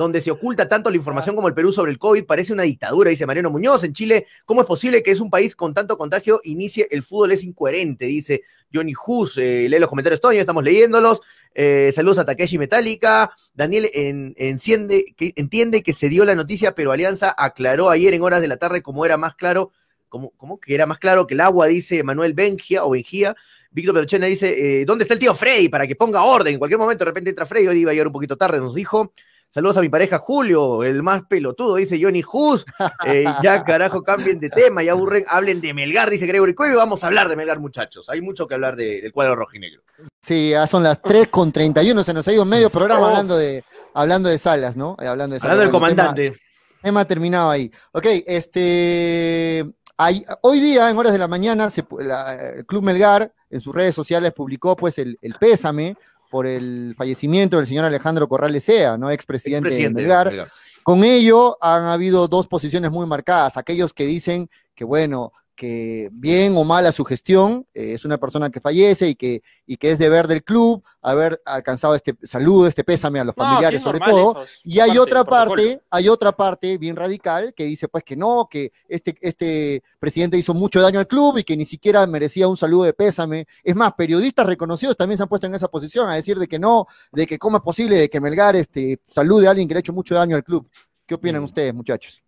donde se oculta tanto la información como el Perú sobre el COVID, parece una dictadura, dice Mariano Muñoz. En Chile, ¿cómo es posible que es un país con tanto contagio inicie el fútbol? Es incoherente, dice Johnny Hus. Eh, lee los comentarios, Toño, estamos leyéndolos. Eh, saludos a Takeshi Metallica. Daniel en- enciende, que, entiende que se dio la noticia, pero Alianza aclaró ayer en horas de la tarde como era más claro, como, como que era más claro que el agua, dice Manuel Bengia o Bengia. Víctor Perochena dice, eh, ¿dónde está el tío Freddy? Para que ponga orden. En cualquier momento de repente entra Freddy, hoy iba a llegar un poquito tarde, nos dijo. Saludos a mi pareja Julio, el más pelotudo, dice Johnny Hus. Eh, ya carajo, cambien de tema, ya aburren, hablen de Melgar, dice Gregory Cuello. Vamos a hablar de Melgar, muchachos. Hay mucho que hablar de- del cuadro rojinegro. Sí, ya son las 3 con 31, se nos ha ido medio [LAUGHS] programa Oh. hablando de, hablando de salas, ¿no? Eh, Hablando de Salas. Hablando del Bueno, tema- comandante. Tema terminado ahí. Ok, este. hay- hoy día, en horas de la mañana, se pu- la- el Club Melgar en sus redes sociales publicó pues el, el pésame por el fallecimiento del señor Alejandro Corrales Sea, ¿no? Expresidente de Expresidente de. Melgar. Con ello han habido dos posiciones muy marcadas. Aquellos que dicen que, bueno, que bien o mala su gestión, eh, es una persona que fallece y que, y que es deber del club haber alcanzado este saludo, este pésame a los No, familiares sí, sobre normal todo. eso, Y hay parte otra parte, hay otra parte bien radical que dice pues que no, que este, este presidente hizo mucho daño al club y que ni siquiera merecía un saludo de pésame. Es más, periodistas reconocidos también se han puesto en esa posición a decir de que no, de que cómo es posible de que Melgar este, salude a alguien que le ha hecho mucho daño al club. ¿Qué opinan ustedes, muchachos?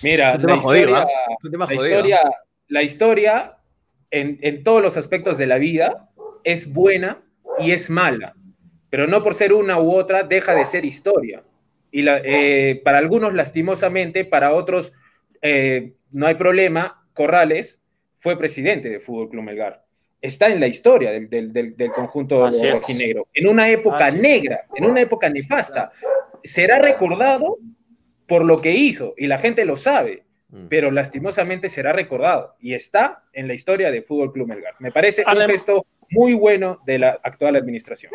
Mira, Es un la tema jodido, historia, ¿ah? Es un tema la jodido. historia, la historia en, en todos los aspectos de la vida es buena y es mala, pero no por ser una u otra deja de ser historia. Y la- eh, para algunos, lastimosamente, para otros, eh, no hay problema, Corrales fue presidente de Fútbol Club Melgar. Está en la historia del, del- del- del conjunto rojinegro, en una época Así es. negra, en una época nefasta. Será recordado por lo que hizo, y la gente lo sabe. Pero lastimosamente será recordado y está en la historia de Fútbol Club Melgar. Me parece un gesto muy bueno de la actual administración.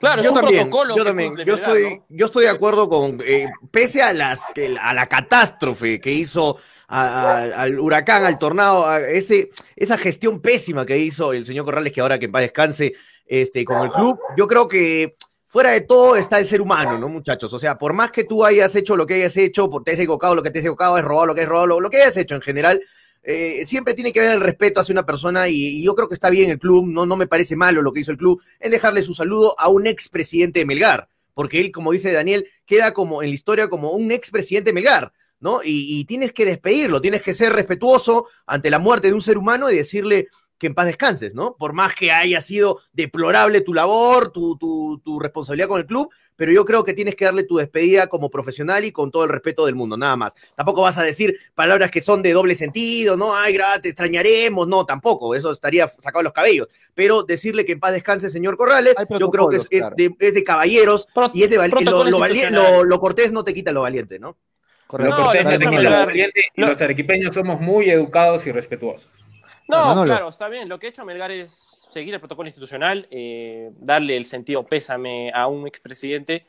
Claro, yo es un también, protocolo yo también, yo Melgar, yo estoy de acuerdo con, eh, pese a las, que- a la catástrofe que hizo a- a- al huracán, al tornado, a ese, esa gestión pésima que hizo el señor Corrales, que ahora que en paz descanse, este, con el club, yo creo que fuera de todo está el ser humano, ¿no, muchachos? O sea, por más que tú hayas hecho lo que hayas hecho, por te has equivocado lo que te has equivocado, has robado lo que has robado, lo, que hayas hecho en general, eh, siempre tiene que haber el respeto hacia una persona y, y yo creo que está bien el club, no, no me parece malo lo que hizo el club, en dejarle su saludo a un expresidente de Melgar, porque él, como dice Daniel, queda como en la historia como un expresidente de Melgar, ¿no? Y, y tienes que despedirlo, tienes que ser respetuoso ante la muerte de un ser humano y decirle que en paz descanses, ¿no? Por más que haya sido deplorable tu labor, tu, tu, tu responsabilidad con el club, pero yo creo que tienes que darle tu despedida como profesional y con todo el respeto del mundo, nada más. Tampoco vas a decir palabras que son de doble sentido, no, ay, te extrañaremos, no, tampoco, eso estaría sacado de los cabellos. Pero decirle que en paz descanse, señor Corrales, yo creo que es, es de, es de caballeros y es de lo, protocolo lo, vali- institucional. lo- lo cortés no te quita lo valiente, ¿no? Lo cortés no te quita lo valiente y los arequipeños somos muy educados y respetuosos. No, Manolo. claro, está bien. Lo que ha hecho Melgar es seguir el protocolo institucional, eh, darle el sentido pésame a un expresidente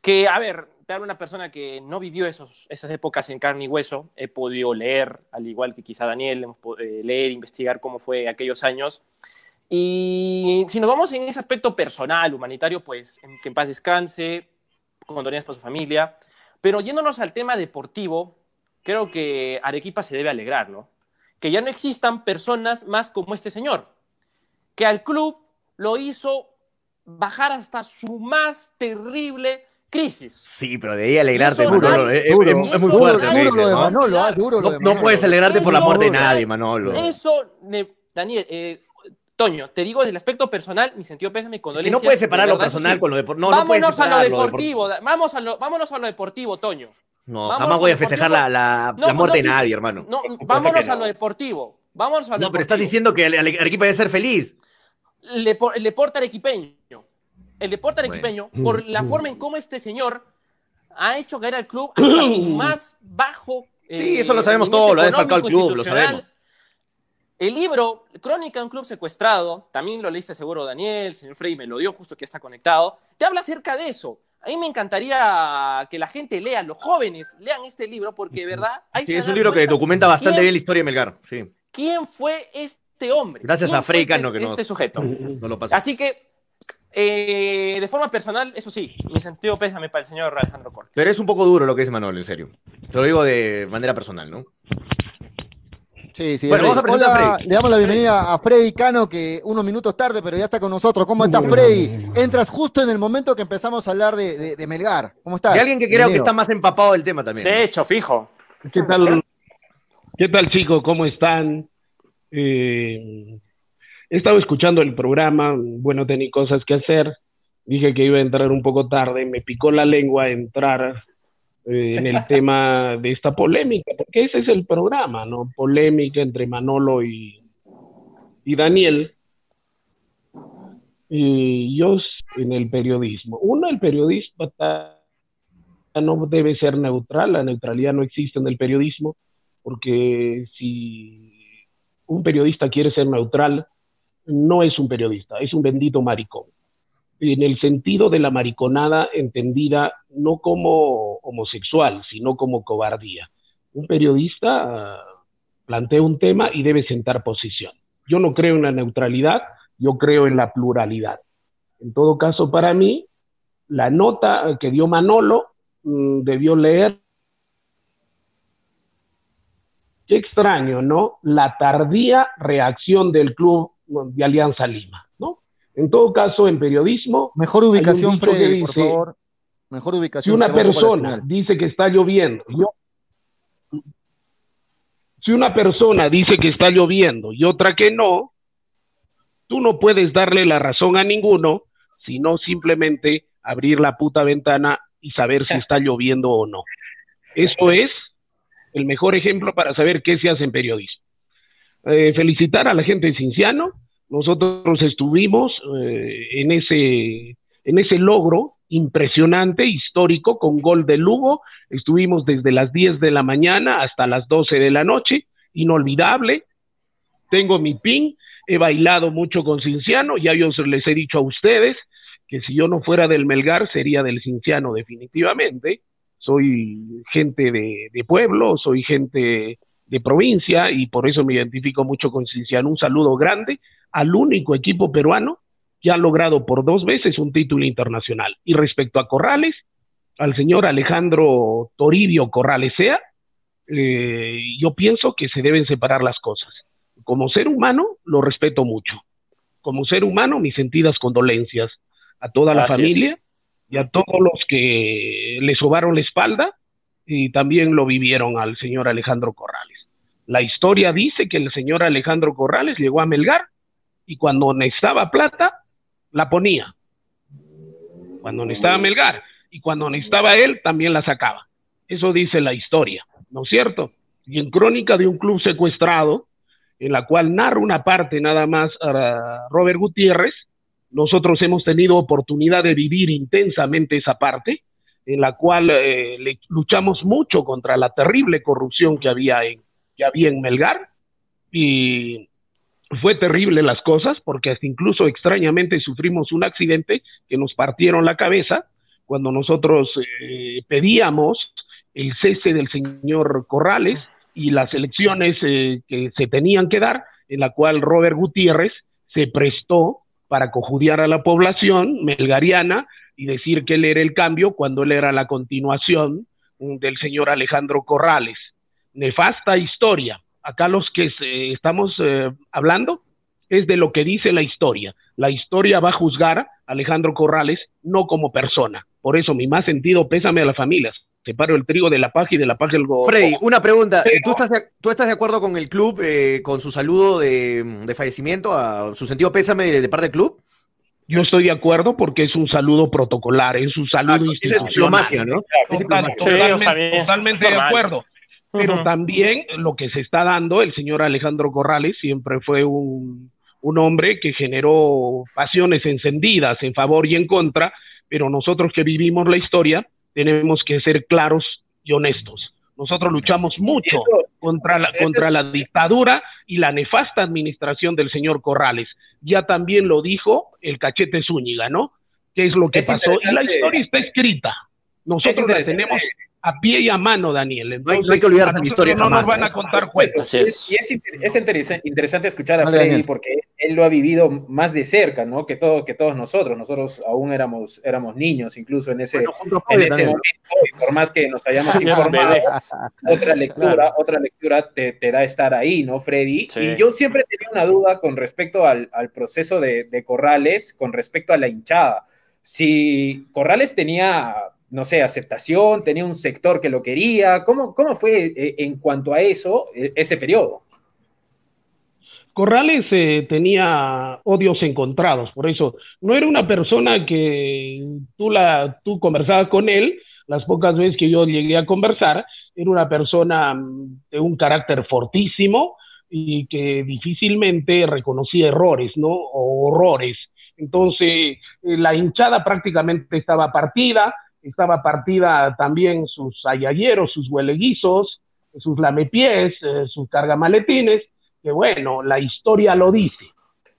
que, a ver, habla una persona que no vivió esos, esas épocas en carne y hueso. He podido leer, al igual que quizá Daniel, hemos eh, leer, investigar cómo fue aquellos años. Y si nos vamos en ese aspecto personal, humanitario, pues que en paz descanse, condolencias para su familia. Pero yéndonos al tema deportivo, creo que Arequipa se debe alegrar, ¿no? Que ya no existan personas más como este señor, que al club lo hizo bajar hasta su más terrible crisis. Sí, pero de ahí alegrarte, eso es, es- duro, es muy eso fuerte. Manolo, duro lo No- de no Manolo. puedes alegrarte por la Eso- muerte de nadie, Manolo. Eso, Daniel, eh, Toño, te digo desde el aspecto personal, mi sentido pésame y Que no puedes separar lo personal sí. con lo deportivo. No, no puedes Vámonos a lo deportivo, da- vamos a lo, vámonos a lo deportivo, Toño. No, Vámonos jamás voy a festejar la, la- No, la muerte no, de nadie, hermano. No, vámonos a lo deportivo. Vámonos a lo No, pero estás diciendo que el, el Arequipa debe ser feliz. el, depo- el deporte arequipeño. El deporte arequipeño, Bueno. por la forma en cómo este señor ha hecho caer al club hasta su más bajo. eh, Sí, eso lo sabemos rendimiento todo, lo ha desfalcado el club, lo sabemos. El libro, Crónica de un club secuestrado, también lo leíste seguro Daniel, el señor Frey me lo dio justo que está conectado, te habla acerca de eso. A mí me encantaría que la gente lea, los jóvenes lean este libro, porque de verdad hay Sí, es un libro que documenta bastante bien la historia de Melgar. Sí. quién fue este hombre. Gracias ¿Quién a Frey fue este- Cano que nos- este sujeto. No lo pasa. Así que, eh, de forma personal, eso sí, mi sentido pésame para el señor Alejandro Cortés. Pero es un poco duro lo que dice Manuel, en serio. Te lo digo de manera personal, ¿no? Sí, sí. Bueno, Freddy. vamos a presentar a Hola, Freddy. Le damos la bienvenida a Freddy Cano, que unos minutos tarde, pero ya está con nosotros. ¿Cómo estás, Freddy? Entras justo en el momento que empezamos a hablar de, de- de Melgar. ¿Cómo estás? Y alguien que creo que está más empapado del tema también. De hecho, fijo. ¿Qué tal? ¿Qué tal, chicos? ¿Cómo están? Eh, he estado escuchando el programa, bueno, tenía cosas que hacer. Dije que iba a entrar un poco tarde, me picó la lengua entrar eh, en el tema de esta polémica, porque ese es el programa, ¿no? Polémica entre Manolo y, y Daniel. Y yo en el periodismo. Uno, el periodismo no debe ser neutral, la neutralidad no existe en el periodismo, porque si un periodista quiere ser neutral, no es un periodista, es un bendito maricón. En el sentido de la mariconada entendida no como homosexual, sino como cobardía. Un periodista ah, plantea un tema y debe sentar posición. Yo no creo en la neutralidad, yo creo en la pluralidad. En todo caso, para mí, la nota que dio Manolo mm, debió leer. Qué extraño, ¿no? La tardía reacción del club de Alianza Lima. En todo caso, en periodismo. Mejor ubicación, Freddy, por favor. Mejor Si ubicación. una se va un poco a la persona dice que está lloviendo, yo- si una persona dice que está lloviendo y otra que no, tú no puedes darle la razón a ninguno, sino simplemente abrir la puta ventana y saber si está lloviendo o no. Eso es el mejor ejemplo para saber qué se hace en periodismo. Eh, felicitar a la gente de Cinciano. Nosotros estuvimos eh, en, ese, en ese logro impresionante, histórico, con gol de Lugo. Estuvimos desde las 10 de la mañana hasta las 12 de la noche. Inolvidable. Tengo mi pin he bailado mucho con Cinciano, ya yo les he dicho a ustedes que si yo no fuera del Melgar sería del Cinciano definitivamente. Soy gente de, de pueblo, soy gente de provincia y por eso me identifico mucho con Cinciano. Un saludo grande al único equipo peruano que ha logrado por dos veces un título internacional. Y respecto a Corrales, al señor Alejandro Toribio Corrales sea, eh, yo pienso que se deben separar las cosas. Como ser humano, lo respeto mucho. Como ser humano, mis sentidas condolencias a toda la familia y a todos los que le sobaron la espalda y también lo vivieron al señor Alejandro Corrales. La historia dice que el señor Alejandro Corrales llegó a Melgar y cuando necesitaba plata, la ponía. Cuando necesitaba Melgar y cuando necesitaba él, también la sacaba. Eso dice la historia, ¿no es cierto? Y en Crónica de un club secuestrado, en la cual narra una parte nada más a Robert Gutiérrez, nosotros hemos tenido oportunidad de vivir intensamente esa parte, en la cual eh, luchamos mucho contra la terrible corrupción que había en, que había en Melgar, y fue terrible las cosas, porque hasta incluso extrañamente sufrimos un accidente que nos partieron la cabeza cuando nosotros eh, pedíamos el cese del señor Corrales y las elecciones eh, que se tenían que dar, en la cual Robert Gutiérrez se prestó para cojudiar a la población melgariana y decir que él era el cambio cuando él era la continuación del señor Alejandro Corrales. Nefasta historia. Acá los que estamos eh, hablando es de lo que dice la historia. La historia va a juzgar a Alejandro Corrales no como persona. Por eso mi más sentido pésame a las familias separo el trigo de la paja y de la paja el go. Freddy, una pregunta. ¿Tú, estás de, ¿Tú estás de acuerdo con el club, eh, con su saludo de, fallecimiento, a su sentido pésame de, parte del club? Yo estoy de acuerdo porque es un saludo protocolar, es un saludo ah, institucional. Es ¿no? totalmente, de acuerdo. Pero también lo que se está dando, el señor Alejandro Corrales siempre fue un, un hombre que generó pasiones encendidas en favor y en contra, pero nosotros que vivimos la historia, tenemos que ser claros y honestos. Nosotros luchamos mucho contra la, contra la dictadura y la nefasta administración del señor Corrales. Ya también lo dijo el cachete Zúñiga, ¿no? ¿Qué es lo que pasó? Y la historia está escrita. Nosotros la tenemos a pie y a mano, Daniel. no, hay, que olvidar la historia. No nos van a contar cuentos. Y es, interesante escuchar a Freddy porque él lo ha vivido más de cerca, ¿no? Que, todo, que todos nosotros. Nosotros aún éramos, éramos niños, incluso en ese, en ese momento, y por más que nos hayamos informado, otra lectura, otra lectura te, te, da estar ahí, ¿no, Freddy? Y yo siempre tenía una duda con respecto al, al proceso de, de Corrales, con respecto a la hinchada. Si Corrales tenía no sé, aceptación, tenía un sector que lo quería. ¿Cómo, cómo fue eh, en cuanto a eso, e, ese periodo? Corrales eh, tenía odios encontrados, por eso no era una persona que tú, la, tú conversabas con él, las pocas veces que yo llegué a conversar, era una persona mm, de un carácter fortísimo y que difícilmente reconocía errores, ¿no? O horrores. Entonces, eh, la hinchada prácticamente estaba partida, estaba partida también sus ayayeros, sus hueleguizos, sus lamepiés, eh, sus cargamaletines, que bueno, la historia lo dice.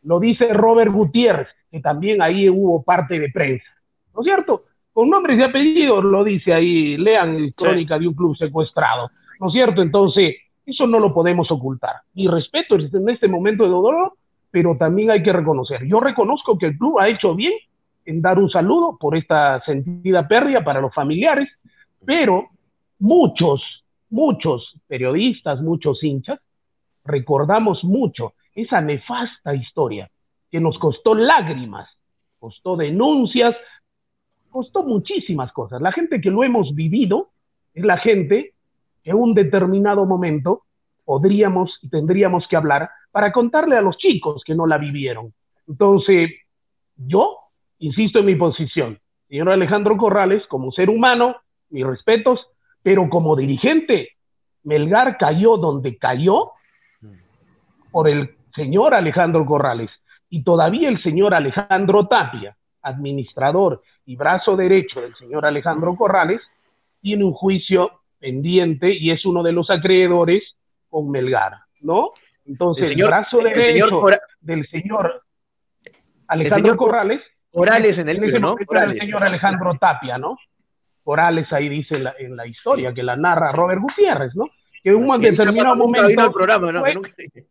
Lo dice Robert Gutiérrez, que también ahí hubo parte de prensa. ¿No es cierto? Con nombres y apellidos lo dice ahí, lean Crónica de un club secuestrado. ¿No es cierto? Entonces, eso no lo podemos ocultar. Y respeto en este momento de dolor, pero también hay que reconocer. Yo reconozco que el club ha hecho bien en dar un saludo por esta sentida pérdida para los familiares, pero muchos, muchos periodistas, muchos hinchas, recordamos mucho esa nefasta historia que nos costó lágrimas, costó denuncias, costó muchísimas cosas. La gente que lo hemos vivido es la gente que en un determinado momento podríamos y tendríamos que hablar para contarle a los chicos que no la vivieron. Entonces, yo insisto en mi posición. Señor Alejandro Corrales, como ser humano, mis respetos, pero como dirigente, Melgar cayó donde cayó por el señor Alejandro Corrales. Y todavía el señor Alejandro Tapia, administrador y brazo derecho del señor Alejandro Corrales, tiene un juicio pendiente y es uno de los acreedores con Melgar, ¿no? Entonces, el, señor- brazo el derecho señor del señor Alejandro señor Corrales. Corales en el libro, ¿no? era el señor Alejandro Tapia, ¿no? Corales ahí dice en la, en la historia, que la narra Robert Gutiérrez, ¿no? Que en un determinado nunca vino al momento programa, ¿no?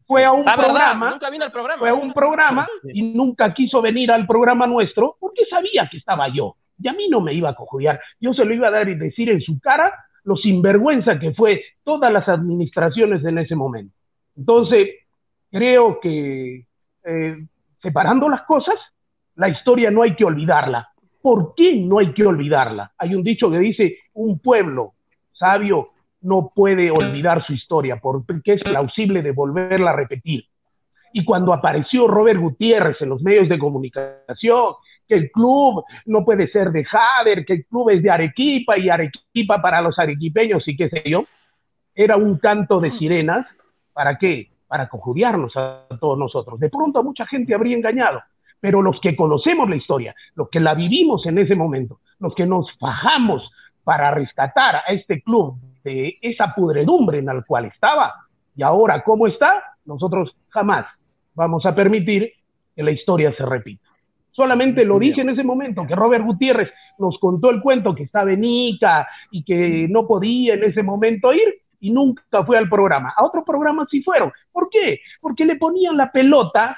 fue, a un Ah, ¿verdad? programa, Nunca vino al programa. fue a un programa y nunca quiso venir al programa nuestro porque sabía que estaba yo. Y a mí no me iba a cojudear. Yo se lo iba a dar y decir en su cara lo sinvergüenza que fue todas las administraciones en ese momento. Entonces, creo que eh, separando las cosas, la historia no hay que olvidarla. ¿Por qué no hay que olvidarla? Hay un dicho que dice, un pueblo sabio no puede olvidar su historia porque es plausible de volverla a repetir. Y cuando apareció Robert Gutiérrez en los medios de comunicación, que el club no puede ser de Jader, que el club es de Arequipa y Arequipa para los arequipeños y qué sé yo, era un canto de sirenas. ¿Para qué? Para conjuriarnos a todos nosotros. De pronto a mucha gente habría engañado, pero los que conocemos la historia, los que la vivimos en ese momento, los que nos fajamos para rescatar a este club de esa pudredumbre en la cual estaba y ahora cómo está, nosotros jamás vamos a permitir que la historia se repita. Solamente lo dije en ese momento, que Robert Gutiérrez nos contó el cuento que estaba en Ica y que no podía en ese momento ir y nunca fue al programa. A otro programa sí fueron. ¿Por qué? Porque le ponían la pelota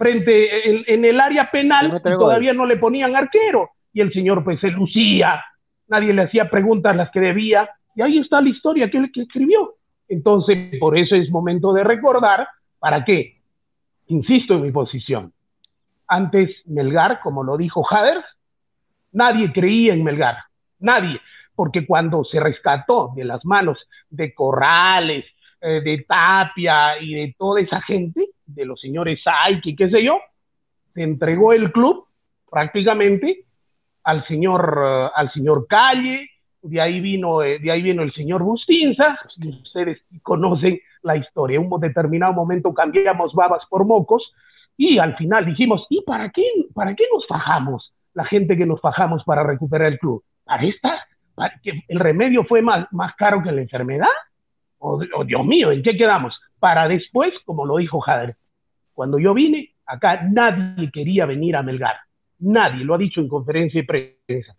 frente en, en el área penal y todavía no le ponían arquero. Y el señor pues se lucía, nadie le hacía preguntas las que debía, y ahí está la historia que él que escribió. Entonces, por eso es momento de recordar, ¿para qué? Insisto en mi posición. Antes Melgar, como lo dijo Jader, nadie creía en Melgar, nadie, porque cuando se rescató de las manos de Corrales, eh, de Tapia y de toda esa gente, de los señores Saiki, qué sé yo, se entregó el club prácticamente al señor, eh, al señor Calle, de ahí vino, eh, de ahí vino el señor Bustinza, y ustedes conocen la historia. En un determinado momento cambiamos babas por mocos y al final dijimos, ¿y para qué, para qué nos fajamos? La gente que nos fajamos para recuperar el club. ¿Para esta? ¿Para que ¿El remedio fue más, más caro que la enfermedad? O, o, Dios mío, ¿en qué quedamos? Para después, como lo dijo Jader, cuando yo vine, acá nadie quería venir a Melgar. Nadie, lo ha dicho en conferencia de prensa.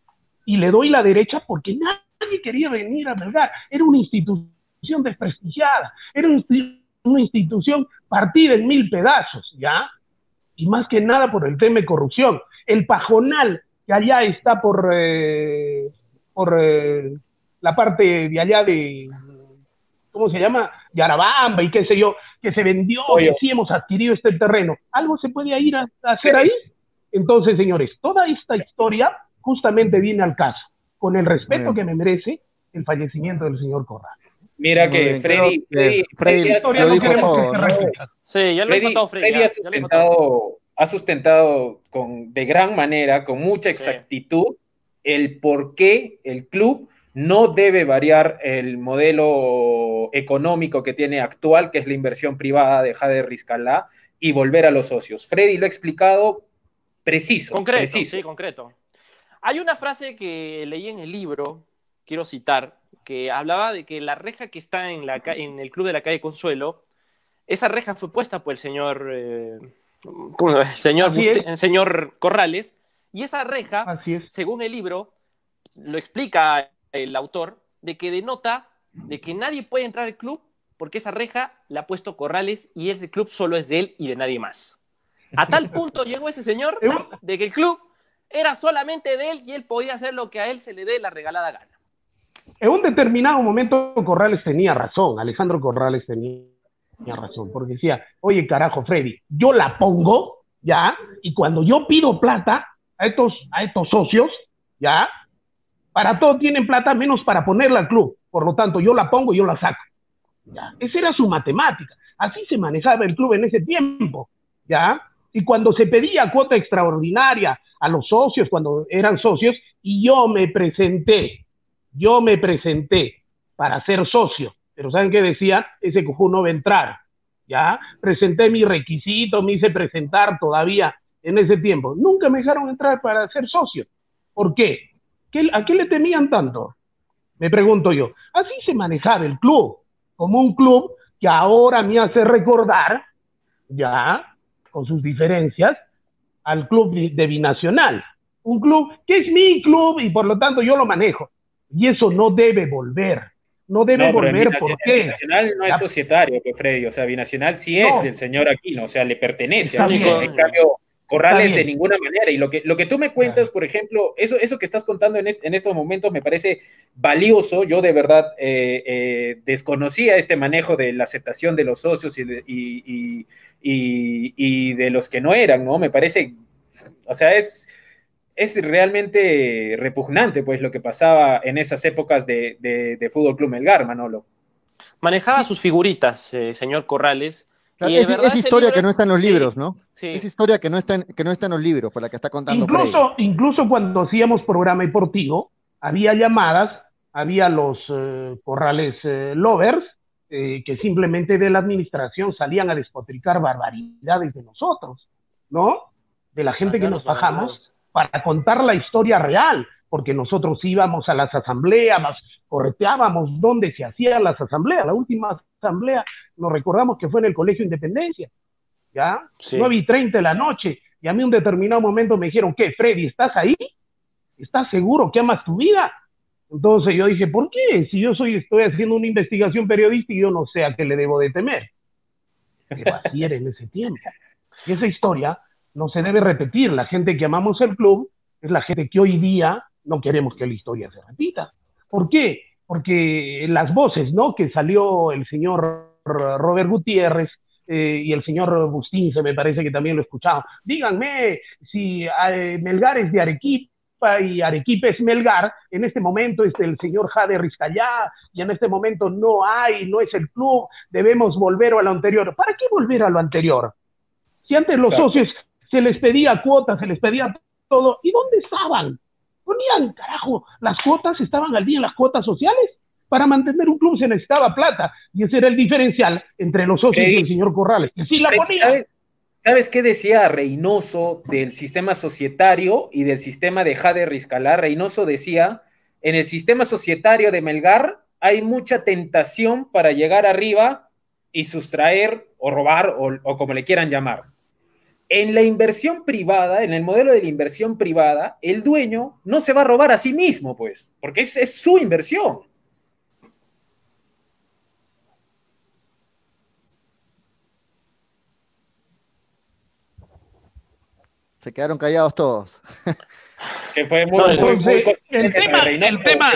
Y le doy la derecha porque nadie quería venir a Melgar. Era una institución desprestigiada, era una institución partida en mil pedazos, ¿ya? Y más que nada por el tema de corrupción. El pajonal que allá está por, eh, por eh, la parte de allá de, ¿cómo se llama? Yarabamba y qué sé yo, que se vendió, Oye. que sí hemos adquirido este terreno. ¿Algo se puede ir a, a hacer ahí? Entonces, señores, toda esta historia justamente viene al caso, con el respeto Bien. que me merece el fallecimiento del señor Corral. Mira que bien, Freddy, Freddy, Freddy Freddy. Sí, ya lo he contado Freddy. Freddy ya- ha sustentado, ha sustentado con, de gran manera, con mucha Sí. exactitud, el por qué el club no debe variar el modelo económico que tiene actual, que es la inversión privada de Jade Rizkalá, y volver a los socios. Freddy lo ha explicado preciso. Concreto, preciso. sí, concreto. Hay una frase que leí en el libro, quiero citar, que hablaba de que la reja que está en, la, ca- en el club de la calle Consuelo, esa reja fue puesta por el señor, eh, el señor, el señor Corrales, y esa reja, Así es. según el libro, lo explica el autor, de que denota de que nadie puede entrar al club porque esa reja la ha puesto Corrales y ese club solo es de él y de nadie más. A tal punto llegó ese señor de que el club era solamente de él y él podía hacer lo que a él se le dé la regalada gana. En un determinado momento Corrales tenía razón, Alejandro Corrales tenía razón, porque decía, oye carajo Freddy, yo la pongo, ¿ya? Y cuando yo pido plata a estos, a estos socios, ¿ya? Para todo tienen plata menos para ponerla al club, por lo tanto yo la pongo y yo la saco. Esa era su matemática, así se manejaba el club en ese tiempo, ¿ya? Y cuando se pedía cuota extraordinaria a los socios, cuando eran socios, y yo me presenté, yo me presenté para ser socio, pero ¿saben qué decía? Ese cojú no va a entrar, ¿ya? Presenté mi requisito, me hice presentar todavía en ese tiempo. Nunca me dejaron entrar para ser socio. ¿Por qué? ¿Qué- ¿A qué le temían tanto? Me pregunto yo. Así se manejaba el club, como un club que ahora me hace recordar, ya, con sus diferencias, al club de Binacional. Un club que es mi club y por lo tanto yo lo manejo. Y eso no debe volver. No debe volver, ¿por qué? Binacional no es societario, que Freddy, o sea, Binacional sí es del señor Aquino, o sea, le pertenece. A en cambio, Corrales de ninguna manera. Y lo que, lo que tú me cuentas, por ejemplo, eso, eso que estás contando en, en estos momentos me parece valioso. Yo de verdad eh, eh, desconocía este manejo de la aceptación de los socios y de, y, y, y de los que no eran, ¿no? Me parece, o sea, es, es realmente repugnante, pues, lo que pasaba en esas épocas de, de, Fútbol Club Melgar, Manolo. Manejaba sus figuritas, eh, señor Corrales, es, historia que no está en los libros, ¿no? Es historia que no, está en, que no está en los libros, por la que está contando incluso, Incluso cuando hacíamos programa deportivo, había llamadas, había los eh, corrales eh, lovers, eh, que simplemente de la administración salían a despotricar barbaridades de nosotros, ¿no? De la gente que nos bajamos para contar la historia real, porque nosotros íbamos a las asambleas, correteábamos dónde se hacían las asambleas. La última asamblea, nos recordamos que fue en el Colegio Independencia, ¿ya? Sí. 9 y 30 de la noche, y a mí un determinado momento me dijeron, ¿qué, Freddy, estás ahí? ¿Estás seguro que amas tu vida? Entonces yo dije, ¿por qué? Si yo soy, estoy haciendo una investigación periodística y yo no sé a qué le debo de temer. Pero así era en ese tiempo. Y esa historia no se debe repetir. La gente que amamos el club es la gente que hoy día no queremos que la historia se repita. ¿Por qué? Porque las voces, ¿no? Que salió el señor Robert Gutiérrez eh, y el señor Bustín, se me parece que también lo escuchaba. Díganme si eh, Melgar es de Arequipa y Arequipa es Melgar, en este momento es el señor Jade Rizcayá, y en este momento no hay, no es el club, debemos volver a lo anterior. ¿Para qué volver a lo anterior? Si antes los socios se les pedía cuotas, se les pedía todo, ¿y dónde estaban? Ponían, carajo, las cuotas estaban al día en las cuotas sociales. Para mantener un club se necesitaba plata y ese era el diferencial entre los socios y el señor Corrales. Que sí la ponía. ¿Sabes, qué decía Reynoso del sistema societario y del sistema de Jade Rizcalá? Reynoso decía, en el sistema societario de Melgar hay mucha tentación para llegar arriba y sustraer o robar o como le quieran llamar. En la inversión privada, en el modelo de la inversión privada, el dueño no se va a robar a sí mismo, pues, porque es, su inversión. Se quedaron callados todos. [LAUGHS] Que fue muy, el, tema, el, tema,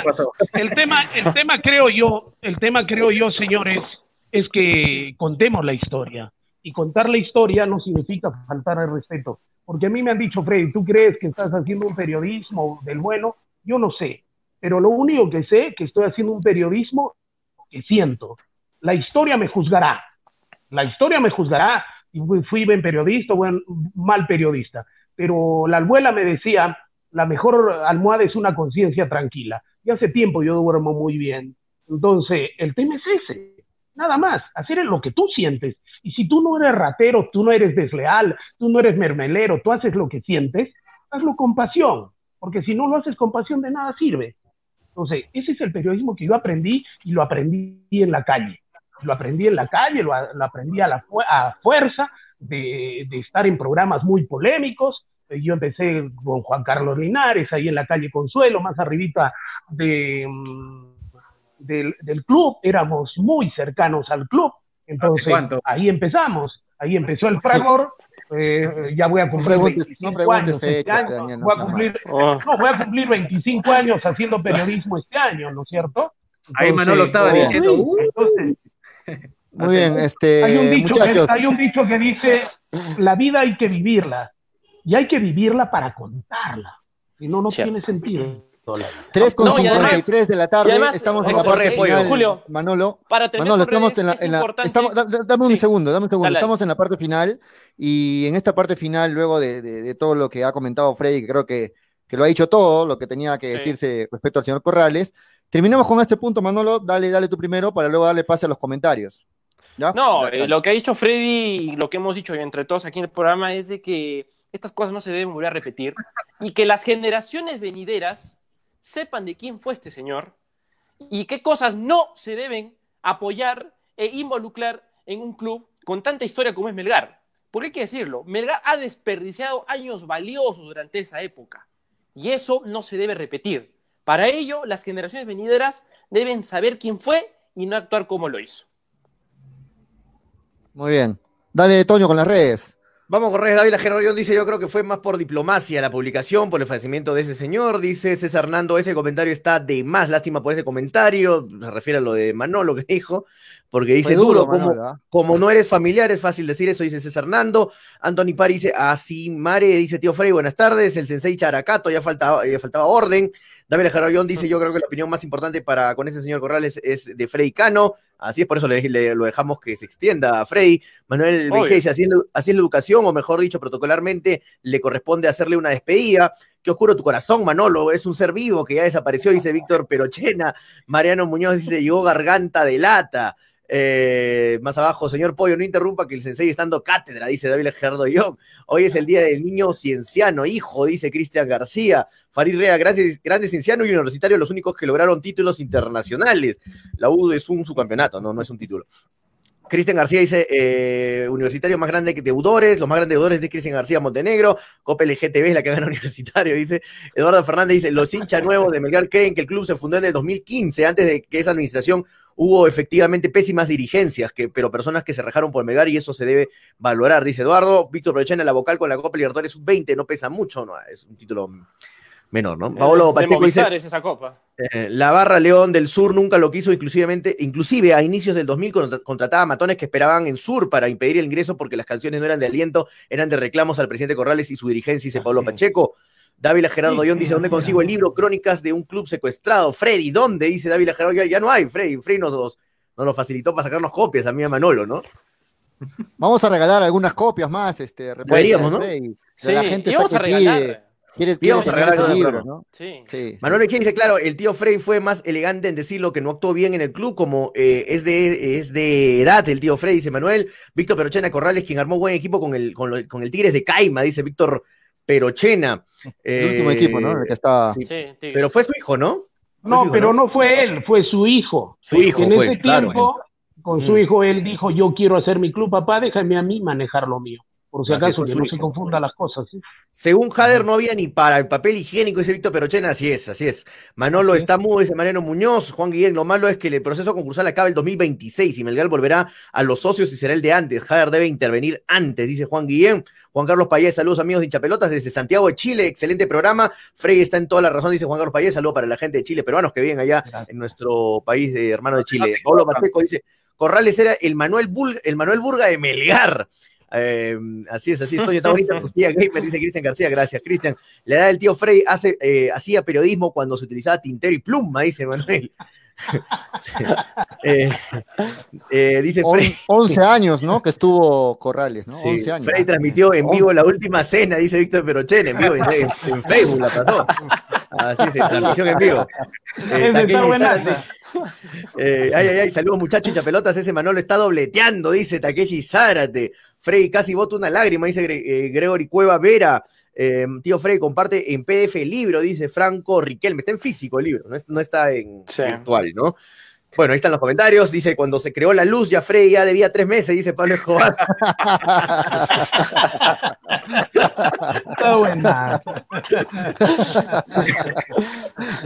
el, tema, el tema, creo yo, el tema creo yo, señores, es que contemos la historia y contar la historia no significa faltar al respeto. Porque a mí me han dicho, Freddy, ¿tú crees que estás haciendo un periodismo del bueno? Yo no sé, pero lo único que sé es que estoy haciendo un periodismo que siento. La historia me juzgará. La historia me juzgará. Y fui buen periodista buen, mal periodista. Pero la abuela me decía, la mejor almohada es una conciencia tranquila. Y hace tiempo yo duermo muy bien. Entonces, el tema es ese. Nada más, hacer lo que tú sientes. Y si tú no eres ratero, tú no eres desleal, tú no eres mermelero, tú haces lo que sientes, hazlo con pasión, porque si no lo haces con pasión de nada sirve. Entonces, ese es el periodismo que yo aprendí y lo aprendí en la calle. Lo aprendí en la calle, lo, aprendí a, la, a fuerza de, de, estar en programas muy polémicos. Yo empecé con Juan Carlos Linares, ahí en la calle Consuelo, más arribita de, mm, del, del club, éramos muy cercanos al club entonces, ahí empezamos, ahí empezó el fragor. Eh, ya voy a cumplir 25 años este año. voy a cumplir, oh. no, voy a cumplir 25 años haciendo periodismo este año, ¿no es cierto? ahí Manolo estaba diciendo. Uh. Muy bien, este, hay un, dicho que, hay un dicho que dice, la vida hay que vivirla, y hay que vivirla para contarla, si no, no tiene sentido. 3 con 53 de la tarde, estamos en la parte final. Julio, Manolo, para Manolo, estamos en la, en la estamos, dame un segundo, dame un segundo. estamos en la parte final y en esta parte final, luego de, de, todo lo que ha comentado Freddy, que creo que, que, lo ha dicho todo, lo que tenía que decirse respecto al señor Corrales, terminamos con este punto, Manolo, dale, dale tú primero para luego darle pase a los comentarios. ¿Ya? No, eh, lo que ha dicho Freddy y lo que hemos dicho entre todos aquí en el programa es de que estas cosas no se deben volver a repetir y que las generaciones venideras sepan de quién fue este señor y qué cosas no se deben apoyar e involucrar en un club con tanta historia como es Melgar. Porque hay que decirlo, Melgar ha desperdiciado años valiosos durante esa época. Y eso no se debe repetir. Para ello, las generaciones venideras deben saber quién fue y no actuar como lo hizo. Muy bien. Dale, Toño, con las redes. Vamos con redes. David Gerardo dice, yo creo que fue más por diplomacia la publicación, por el fallecimiento de ese señor. Dice César Hernando, ese comentario está de más lástima por ese comentario. Se refiere a lo de Manolo que dijo, porque dice duro, como, ¿ah? como, no eres familiar, es fácil decir eso, dice César Hernando. Anthony Pari dice, así Mare, dice tío Frey, buenas tardes. El sensei Characato, ya faltaba, ya faltaba orden. David Gerardo dice, yo creo que la opinión más importante para con ese señor Corrales es de Frey Cano. Así es, por eso le, lo dejamos que se extienda a Frey. Manuel dice, así, así es la educación, o mejor dicho, protocolarmente, le corresponde hacerle una despedida. Qué oscuro tu corazón, Manolo, es un ser vivo que ya desapareció, dice Víctor Perochena. Mariano Muñoz dice, llegó garganta de lata. Eh, más abajo, señor Pollo, no interrumpa que el sensei está dando cátedra, dice David Gerardo Young. Hoy es el día del niño cienciano, hijo, dice Cristian García. Farid Rea, grandes, grandes ciencianos y universitarios, los únicos que lograron títulos internacionales. La U es un subcampeonato, no, no es un título. Cristian García dice, eh, universitario más grande que deudores, los más grandes deudores de Cristian García Montenegro, Copa LGTB es la que gana [LAUGHS] universitario, dice. Eduardo Fernández dice, los hinchas nuevos de Melgar creen que el club se fundó en el 2015, antes de que esa administración hubo efectivamente pésimas dirigencias, que, pero personas que se rajaron por Melgar y eso se debe valorar, dice Eduardo. Víctor Provechena, la vocal con la Copa Libertadores sub-20, no pesa mucho, no, es un título menor, ¿no? Paolo Pacheco dice, esa copa. Eh, la barra León del Sur nunca lo quiso, inclusivamente, inclusive a inicios del 2000 contrataba matones que esperaban en Sur para impedir el ingreso porque las canciones no eran de aliento, eran de reclamos al presidente Corrales y su dirigencia, dice Pablo Pacheco. Dávila Gerardo Dion dice, ¿dónde consigo el libro Crónicas de un club secuestrado? Freddy, ¿dónde? Dice Dávila Gerardo Ya no hay, Freddy. Freddy nos, nos, nos, facilitó para sacarnos copias a mí a Manolo, ¿no? [LAUGHS] Vamos a regalar algunas copias más, este, Deberíamos, ¿no? Sí, la gente está que pide. ¿Quieres, quieres regalar libro, ¿no? Sí. sí. Manuel dice, claro, el tío Frey fue más elegante en decirlo que no actuó bien en el club, como eh, es, de, es de edad el tío Frey, dice Manuel. Víctor Perochena Corrales, quien armó buen equipo con el, con, con el Tigres de Caima, dice Víctor Perochena. El último equipo, ¿no? El que está... Sí, pero fue su hijo, ¿no? No, pero ¿no? fue él, fue su hijo. Su hijo en fue, ese tiempo, con su hijo, él dijo, yo quiero hacer mi club, papá, déjame a mí manejar lo mío por si acaso, que no se confunda las cosas. ¿sí? Según Jader, no había ni para el papel higiénico, dice Víctor Perochena, así es, así es. Manolo está mudo, dice Mariano Muñoz. Juan Guillén, lo malo es que el proceso concursal acaba el 2026 y Melgar volverá a los socios y será el de antes. Jader debe intervenir antes, dice Juan Guillén. Juan Carlos Payés, saludos amigos de hinchapelotas desde Santiago de Chile, excelente programa. Frey está en toda la razón, dice Juan Carlos Payés, saludos para la gente de Chile, peruanos que viven allá en nuestro país de hermano de Chile. Pablo Pacheco dice, Corrales era el Manuel, el Manuel Burga de Melgar. Eh, así es, así estoy. Está bonita tu [LAUGHS] tía gamer, dice Cristian García. Gracias, Cristian. La edad del tío Frey hace, eh, hacía periodismo cuando se utilizaba tintero y pluma, dice Manuel. [LAUGHS] eh, eh, dice Frey. 11 años, ¿no? Que estuvo Corrales, ¿no? 11 años. Frey transmitió en vivo la última cena, dice Víctor Perochen, en vivo en, en, Facebook la pasó. Así es, transmisión en vivo. Eh, eh, ay, ay, ay, saludos muchachos chapelotas, ese Manolo está dobleteando, dice Takeshi Zárate. Frey casi bota una lágrima, dice eh, Gregory Cueva Vera. Eh, tío Frey comparte en PDF el libro, dice Franco Riquelme. Está en físico el libro, no está en Sí. virtual, ¿no? Bueno, ahí están los comentarios. Dice, cuando se creó la luz, ya Frey ya debía tres meses, dice Pablo Escobar. [LAUGHS] Está buena.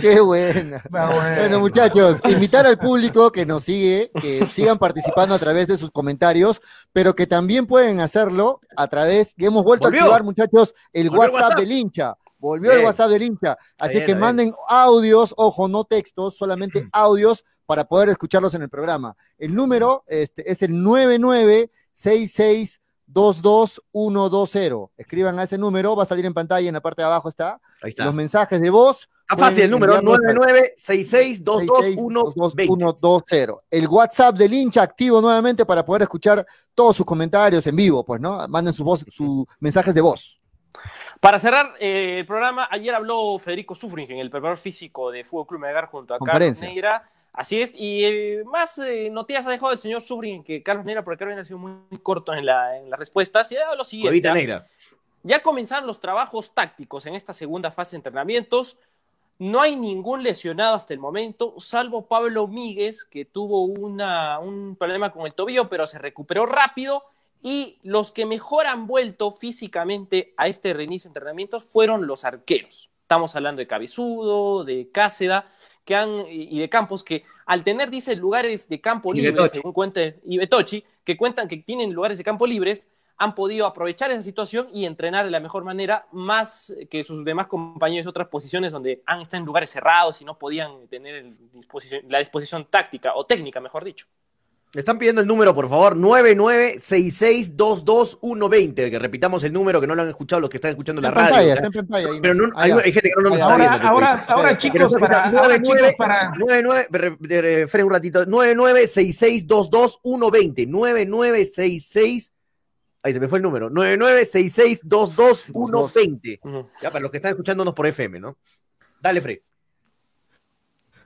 Qué buena. Bueno, muchachos, invitar al público que nos sigue, que sigan participando a través de sus comentarios, pero que también pueden hacerlo a través, que hemos vuelto Volvió. a activar, muchachos, el Volvió el WhatsApp, WhatsApp. del hincha. Volvió el Bien. WhatsApp del hincha. Así bien, que manden audios, ojo, no textos, solamente [CLEARS THROAT] audios para poder escucharlos en el programa. El número este, es el 9966222120. Escriban a ese número, va a salir en pantalla, en la parte de abajo está. Ahí está. Los mensajes de voz. Está fácil, el número enviarlos al- 9966222120. 120. El WhatsApp del hincha activo nuevamente para poder escuchar todos sus comentarios en vivo, pues, ¿no? Manden sus voz, sus mensajes de voz. Para cerrar eh, el programa, ayer habló Federico Sufringen, el preparador físico de Fútbol Club Melgar junto a Carlos Conferencia. Así es, y eh, más eh, noticias ha dejado el señor Sufringen que Carlos Neira, porque Carlos Neira ha sido muy, muy corto en, la, en las respuestas. Y ha dado lo siguiente. Cuevita ¿ah? negra. Ya comenzaron los trabajos tácticos en esta segunda fase de entrenamientos. No hay ningún lesionado hasta el momento, salvo Pablo Míguez, que tuvo una, un problema con el tobillo, pero se recuperó rápido. Y los que mejor han vuelto físicamente a este reinicio de entrenamientos fueron los arqueros. Estamos hablando de Cabezudo, de Cáceda, que han, y de Campos, que al tener, dice, lugares de campo Betochi. según cuenta, y Betochi, que cuentan que tienen lugares de campo libres, han podido aprovechar esa situación y entrenar de la mejor manera, más que sus demás compañeros de otras posiciones donde han estado en lugares cerrados y no podían tener el disposición- la disposición táctica o técnica, mejor dicho. Me están pidiendo el número, por favor, 9966222120, que repitamos el número que no lo han escuchado los que están escuchando la Está en radio. pantalla, ¿ya? está en pantalla. Pero no, hay, gente que no nos Allá. está Ahora, viendo. ahora, ahora, chicos, para, repita, ahora, 99, chicos, para, 99, re- re- re- frena un ratito, 9966222120, 9966, ahí se me fue el número, 9966222120. Ya, para los que están escuchándonos por FM, ¿no? Dale, Frey.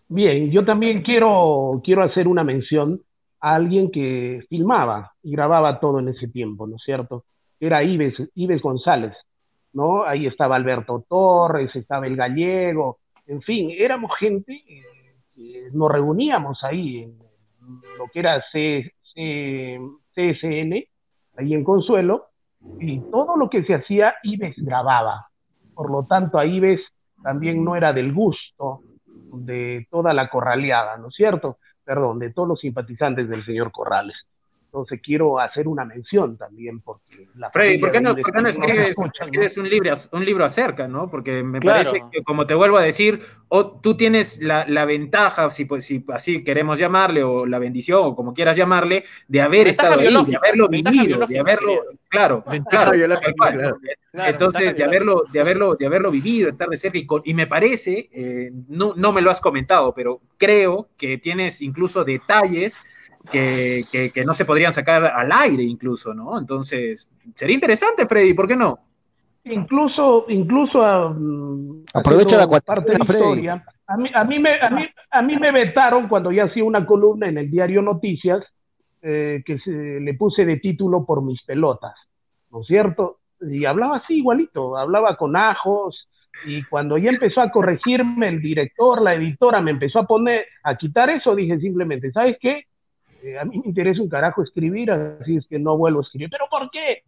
Bien, yo también quiero, quiero hacer una mención a alguien que filmaba y grababa todo en ese tiempo, ¿no es cierto? Era Ives, Ives González, ¿no? Ahí estaba Alberto Torres, estaba el gallego, en fin, éramos gente que nos reuníamos ahí en lo que era CSN, ahí en Consuelo, y todo lo que se hacía, Ives grababa. Por lo tanto, a Ives también no era del gusto de toda la corraleada, ¿no es cierto? Perdón, de todos los simpatizantes del señor Corrales. Entonces quiero hacer una mención también porque la Freddy, ¿por qué no, por qué no escribes, escuchan, ¿no? escribes un, libro, un libro acerca, ¿no? Porque me Claro. parece que, como te vuelvo a decir, o tú tienes la, la ventaja, si, pues, si así queremos llamarle, o la bendición, o como quieras llamarle, de haber estado ahí, de haberlo vivido, de haberlo, claro, claro, claro. Entonces, de haberlo, de haberlo, de haberlo vivido, estar de cerca, y, con- y me parece, eh, no, no me lo has comentado, pero creo que tienes incluso detalles que, que- que no se podrían sacar al aire incluso, ¿no? Entonces, sería interesante, Freddy, ¿por qué no? Incluso, incluso ah, mm, Aprovecha la parte de Freddy. historia. A mí, a, mí me, a, mí, a mí me vetaron cuando ya hacía una columna en el diario Noticias eh, que se, le puse de título por mis pelotas, ¿no es cierto? Y hablaba así igualito, hablaba con ajos, y cuando ya empezó a corregirme el director, la editora me empezó a poner, a quitar eso, dije simplemente, ¿sabes qué? A mí me interesa un carajo escribir, así es que no vuelvo a escribir. ¿Pero por qué?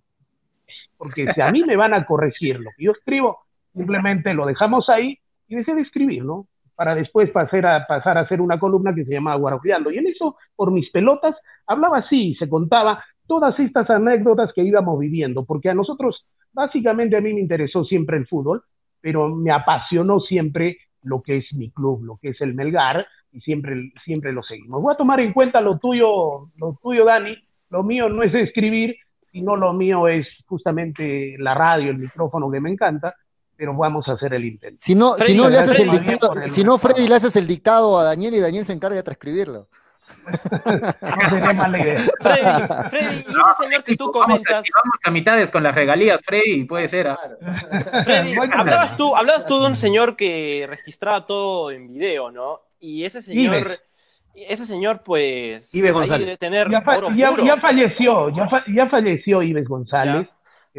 Porque si a mí me van a corregir lo que yo escribo, simplemente lo dejamos ahí y dejé de escribir, ¿no? Para después pasar a, pasar a hacer una columna que se llamaba Guarajueando. Y en eso, por mis pelotas, hablaba así, se contaba todas estas anécdotas que íbamos viviendo, porque a nosotros, básicamente a mí me interesó siempre el fútbol, pero me apasionó siempre lo que es mi club, lo que es el Melgar, y siempre, siempre lo seguimos. Voy a tomar en cuenta lo tuyo, lo tuyo, Dani. Lo mío no es escribir, sino lo mío es justamente la radio, el micrófono que me encanta, pero vamos a hacer el intento. Si no, si no le haces el Freddy, dictado, si no Freddy le haces el dictado a Daniel y Daniel se encarga de transcribirlo. [LAUGHS] No sería mala idea. Freddy, Freddy, y ese señor que tú comentas, vamos a mitades con las regalías, Freddy, puede ser. ¿ah? Freddy, hablabas tú, hablabas tú de un señor que registraba todo en video, ¿no? Y ese señor, ese señor, pues, Ives ahí González. debe tener Ya, fa- oro ya- puro. ya falleció, ya, fa- ya falleció Ives González.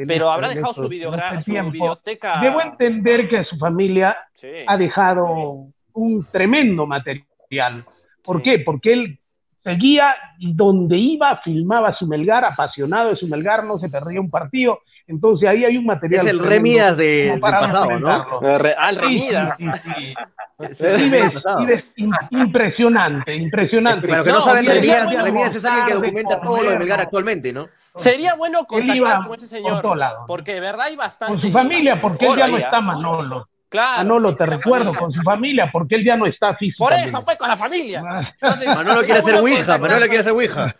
Pero habrá dejado su, su videoteca. Debo entender que su familia Sí. ha dejado un tremendo material. ¿Por qué? Porque él seguía y donde iba filmaba su Melgar, apasionado de su Melgar, no se perdía un partido. Entonces ahí hay un material. Es el Remidas de- del pasado, ¿no? ah, el Sí, Remidas. sí, [LAUGHS] impresionante, impresionante. Para los que no, saben, Remías, día de Remías es alguien que documenta todo lo de Melgar actualmente, ¿no? Sería bueno contactar con ese por señor. todos lados. Porque de verdad hay bastante. Con su familia, porque él ya no está. Manolo. Claro. Manolo, sí, te recuerdo, familia. con su familia, porque él ya no está Por físicamente. eso, pues, con la familia. Entonces, Manolo quiere ser Ouija, Manolo quiere ser Ouija.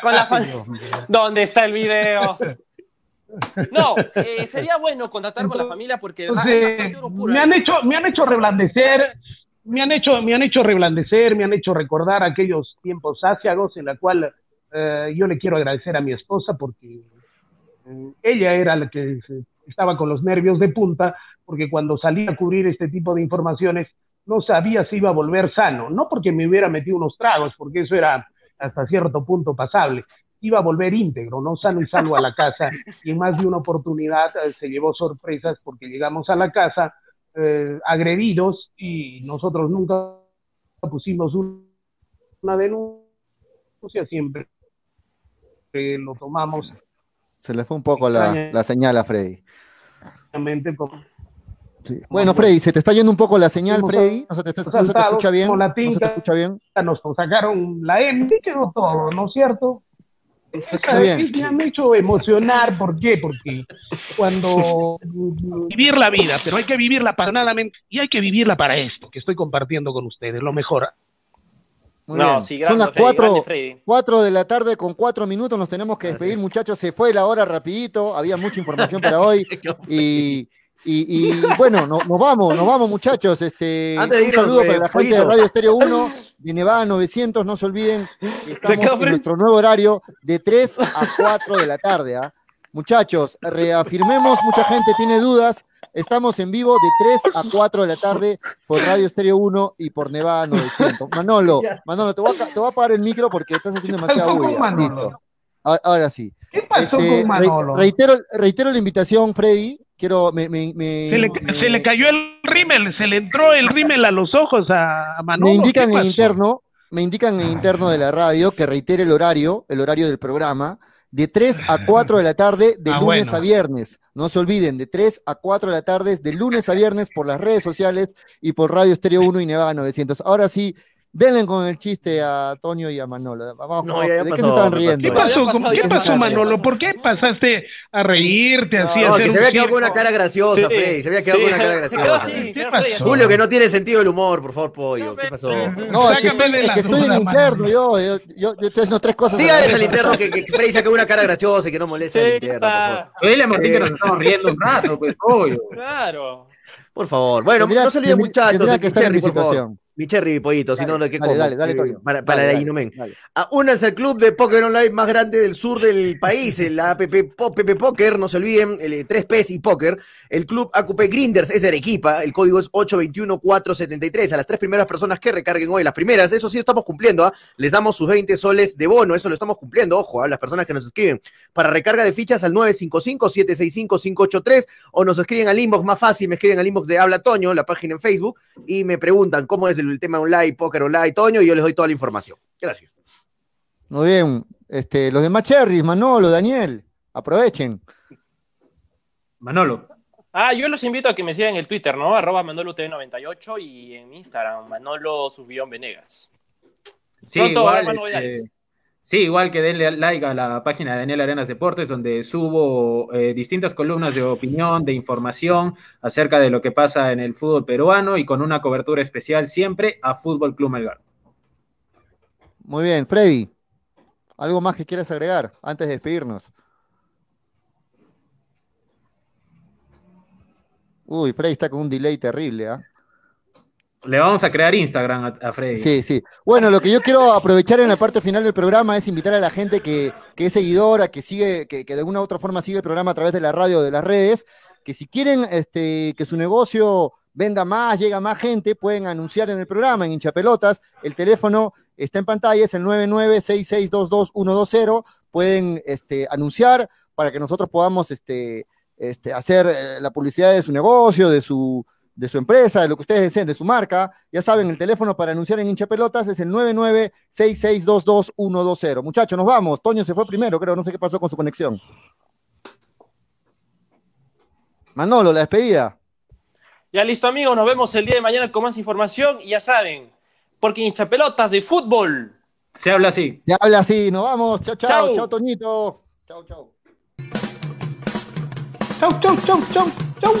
Con la familia. ¿Dónde está el video? No, eh, sería bueno contactar con la familia porque hay oro puro me han hecho, me han hecho reblandecer, me han hecho, me han hecho reblandecer, me han hecho recordar aquellos tiempos sáciagos en la cual eh, yo le quiero agradecer a mi esposa porque eh, ella era la que se- estaba con los nervios de punta, porque cuando salía a cubrir este tipo de informaciones no sabía si iba a volver sano, no porque me hubiera metido unos tragos, porque eso era hasta cierto punto pasable, iba a volver íntegro, no sano y salvo a la casa, y en más de una oportunidad eh, se llevó sorpresas porque llegamos a la casa eh, agredidos y nosotros nunca pusimos un- una denuncia, siempre lo tomamos Se le fue un poco la, la señal a Freddy. Bueno, Freddy, se te está yendo un poco la señal, Freddy. No se te, está- no se te saltado escucha bien. No se te escucha bien. nos sacaron la M, quedó todo, ¿no es cierto? Me han hecho emocionar, ¿por qué? Porque cuando [LAUGHS] vivir la vida, pero hay que vivirla apasionadamente y hay que vivirla para esto que estoy compartiendo con ustedes, lo mejor. Muy No, bien. sí, Son las Freddy, cuatro, de la tarde con cuatro minutos. Nos tenemos que despedir, muchachos. Se fue la hora rapidito. Había mucha información para hoy. [LAUGHS] Y, y- y, bueno, no- nos vamos, nos vamos, muchachos. Este, Antes un saludo eh, para la gente de. Radio Estéreo 1, de Nevada 900. No se olviden, estamos quedó en Fred. nuestro nuevo horario de 3 a 4 de la tarde. ¿ah? Muchachos, reafirmemos, mucha gente tiene dudas. Estamos en vivo de 3 a 4 de la tarde por Radio Estéreo 1 y por Nevada 900. Manolo, Manolo, te voy, a, te voy a apagar el micro porque estás haciendo con bulla. Manolo? Listo. A- Ahora sí. ¿Qué pasó Este, con Manolo? re- reitero, reitero la invitación, Freddy. Quiero, me, me- me- se, le, me- se le cayó el rímel, se le entró el rímel a los ojos a, a Manolo. me indican ¿qué en pasó? interno, me indican en interno de la radio que reitere el horario, el horario del programa, de 3 a [LAUGHS] 4 de la tarde, de Ah, lunes bueno. a viernes. No se olviden, de 3 a 4 de la tarde, de lunes a viernes, por las redes sociales y por Radio Estéreo 1 y Nevada 900. Ahora sí, denle con el chiste a Toño y a Manolo. Vamos, No, ya- ya ¿De qué pasó, se estaban riendo? ¿Qué pasó. pasó, Ya pasó, ¿Qué pasó. Manolo? ¿Por qué pasaste a reírte así? a No, hacer que se había quedado con una cara graciosa, Sí, Freddy. Se había quedado sí, con una se- cara se graciosa. quedó así, ¿Qué. Julio, que no tiene sentido del humor, por favor, pollo. ¿Qué pasó? No, es que estoy, es que estoy en interno, yo, yo, yo, yo estoy haciendo tres cosas. a Dígales al interno que, que Freddy saque una cara graciosa y que no moleste Sí, al interno, por favor. está. Dile a Martín que nos estamos riendo un rato, pues, pollo. Claro. Por favor. Bueno, Tendría- no se olviden, muchachos. tendría el que estar en mi situación. Mi cherry, pollito, si no, ¿de qué Dale, dale, dale, Eh, Toño. Para, para Dale, la Inomen. Ah, Únanse al club de póker online más grande del sur del país, el APP Po- PP Poker, no se olviden, el eh, 3Ps y Poker. El club AQP Grinders es Arequipa, el código es 821473. A las tres primeras personas que recarguen hoy, las primeras, eso sí estamos cumpliendo, ¿ah? les damos sus 20 soles de bono, eso lo estamos cumpliendo, ojo, a las personas que nos escriben para recarga de fichas al 955-765-583 o nos escriben al inbox más fácil, me escriben al inbox de Habla Toño, la página en Facebook, y me preguntan cómo es el, el tema online, póker online, Toño, y yo les doy toda la información. Gracias. Muy bien. Este, los demás Cherries, Manolo, Daniel, aprovechen. Manolo. Ah, yo los invito a que me sigan en el Twitter, ¿no? Arroba Manolo TV98 y en Instagram, Manolo Subión Venegas. Sí, Pronto igual, este, sí, igual que denle like a la página de Daniel Arenas Deportes, donde subo eh, distintas columnas de opinión, de información acerca de lo que pasa en el fútbol peruano y con una cobertura especial siempre a Fútbol Club Melgar. Muy bien, Freddy. ¿Algo más que quieras agregar antes de despedirnos? Uy, Freddy está con un delay terrible, ¿ah? Le vamos a crear Instagram a, Freddy. Sí, sí. Bueno, lo que yo quiero aprovechar en la parte final del programa es invitar a la gente que, es seguidora, que sigue, que, de alguna u otra forma sigue el programa a través de la radio de las redes, que si quieren este, que su negocio venda más, llega más gente, pueden anunciar en el programa, en hinchapelotas. El teléfono está en pantalla, es el 9966222120. Pueden este, anunciar para que nosotros podamos este, hacer eh, la publicidad de su negocio, de su, de su empresa, de lo que ustedes deseen, de su marca. Ya saben, el teléfono para anunciar en hinchapelotas es el 9966222120. Muchachos, nos vamos. Toño se fue primero, creo, no sé qué pasó con su conexión. Manolo, la despedida. Ya listo, amigos. Nos vemos el día de mañana con más información. Y ya saben, porque hinchapelotas de fútbol. Se habla así. Se habla así, nos vamos. Chao, chao, Chau. chao, Toñito. Chao, chau. Chau, chau, chau, chau, chau.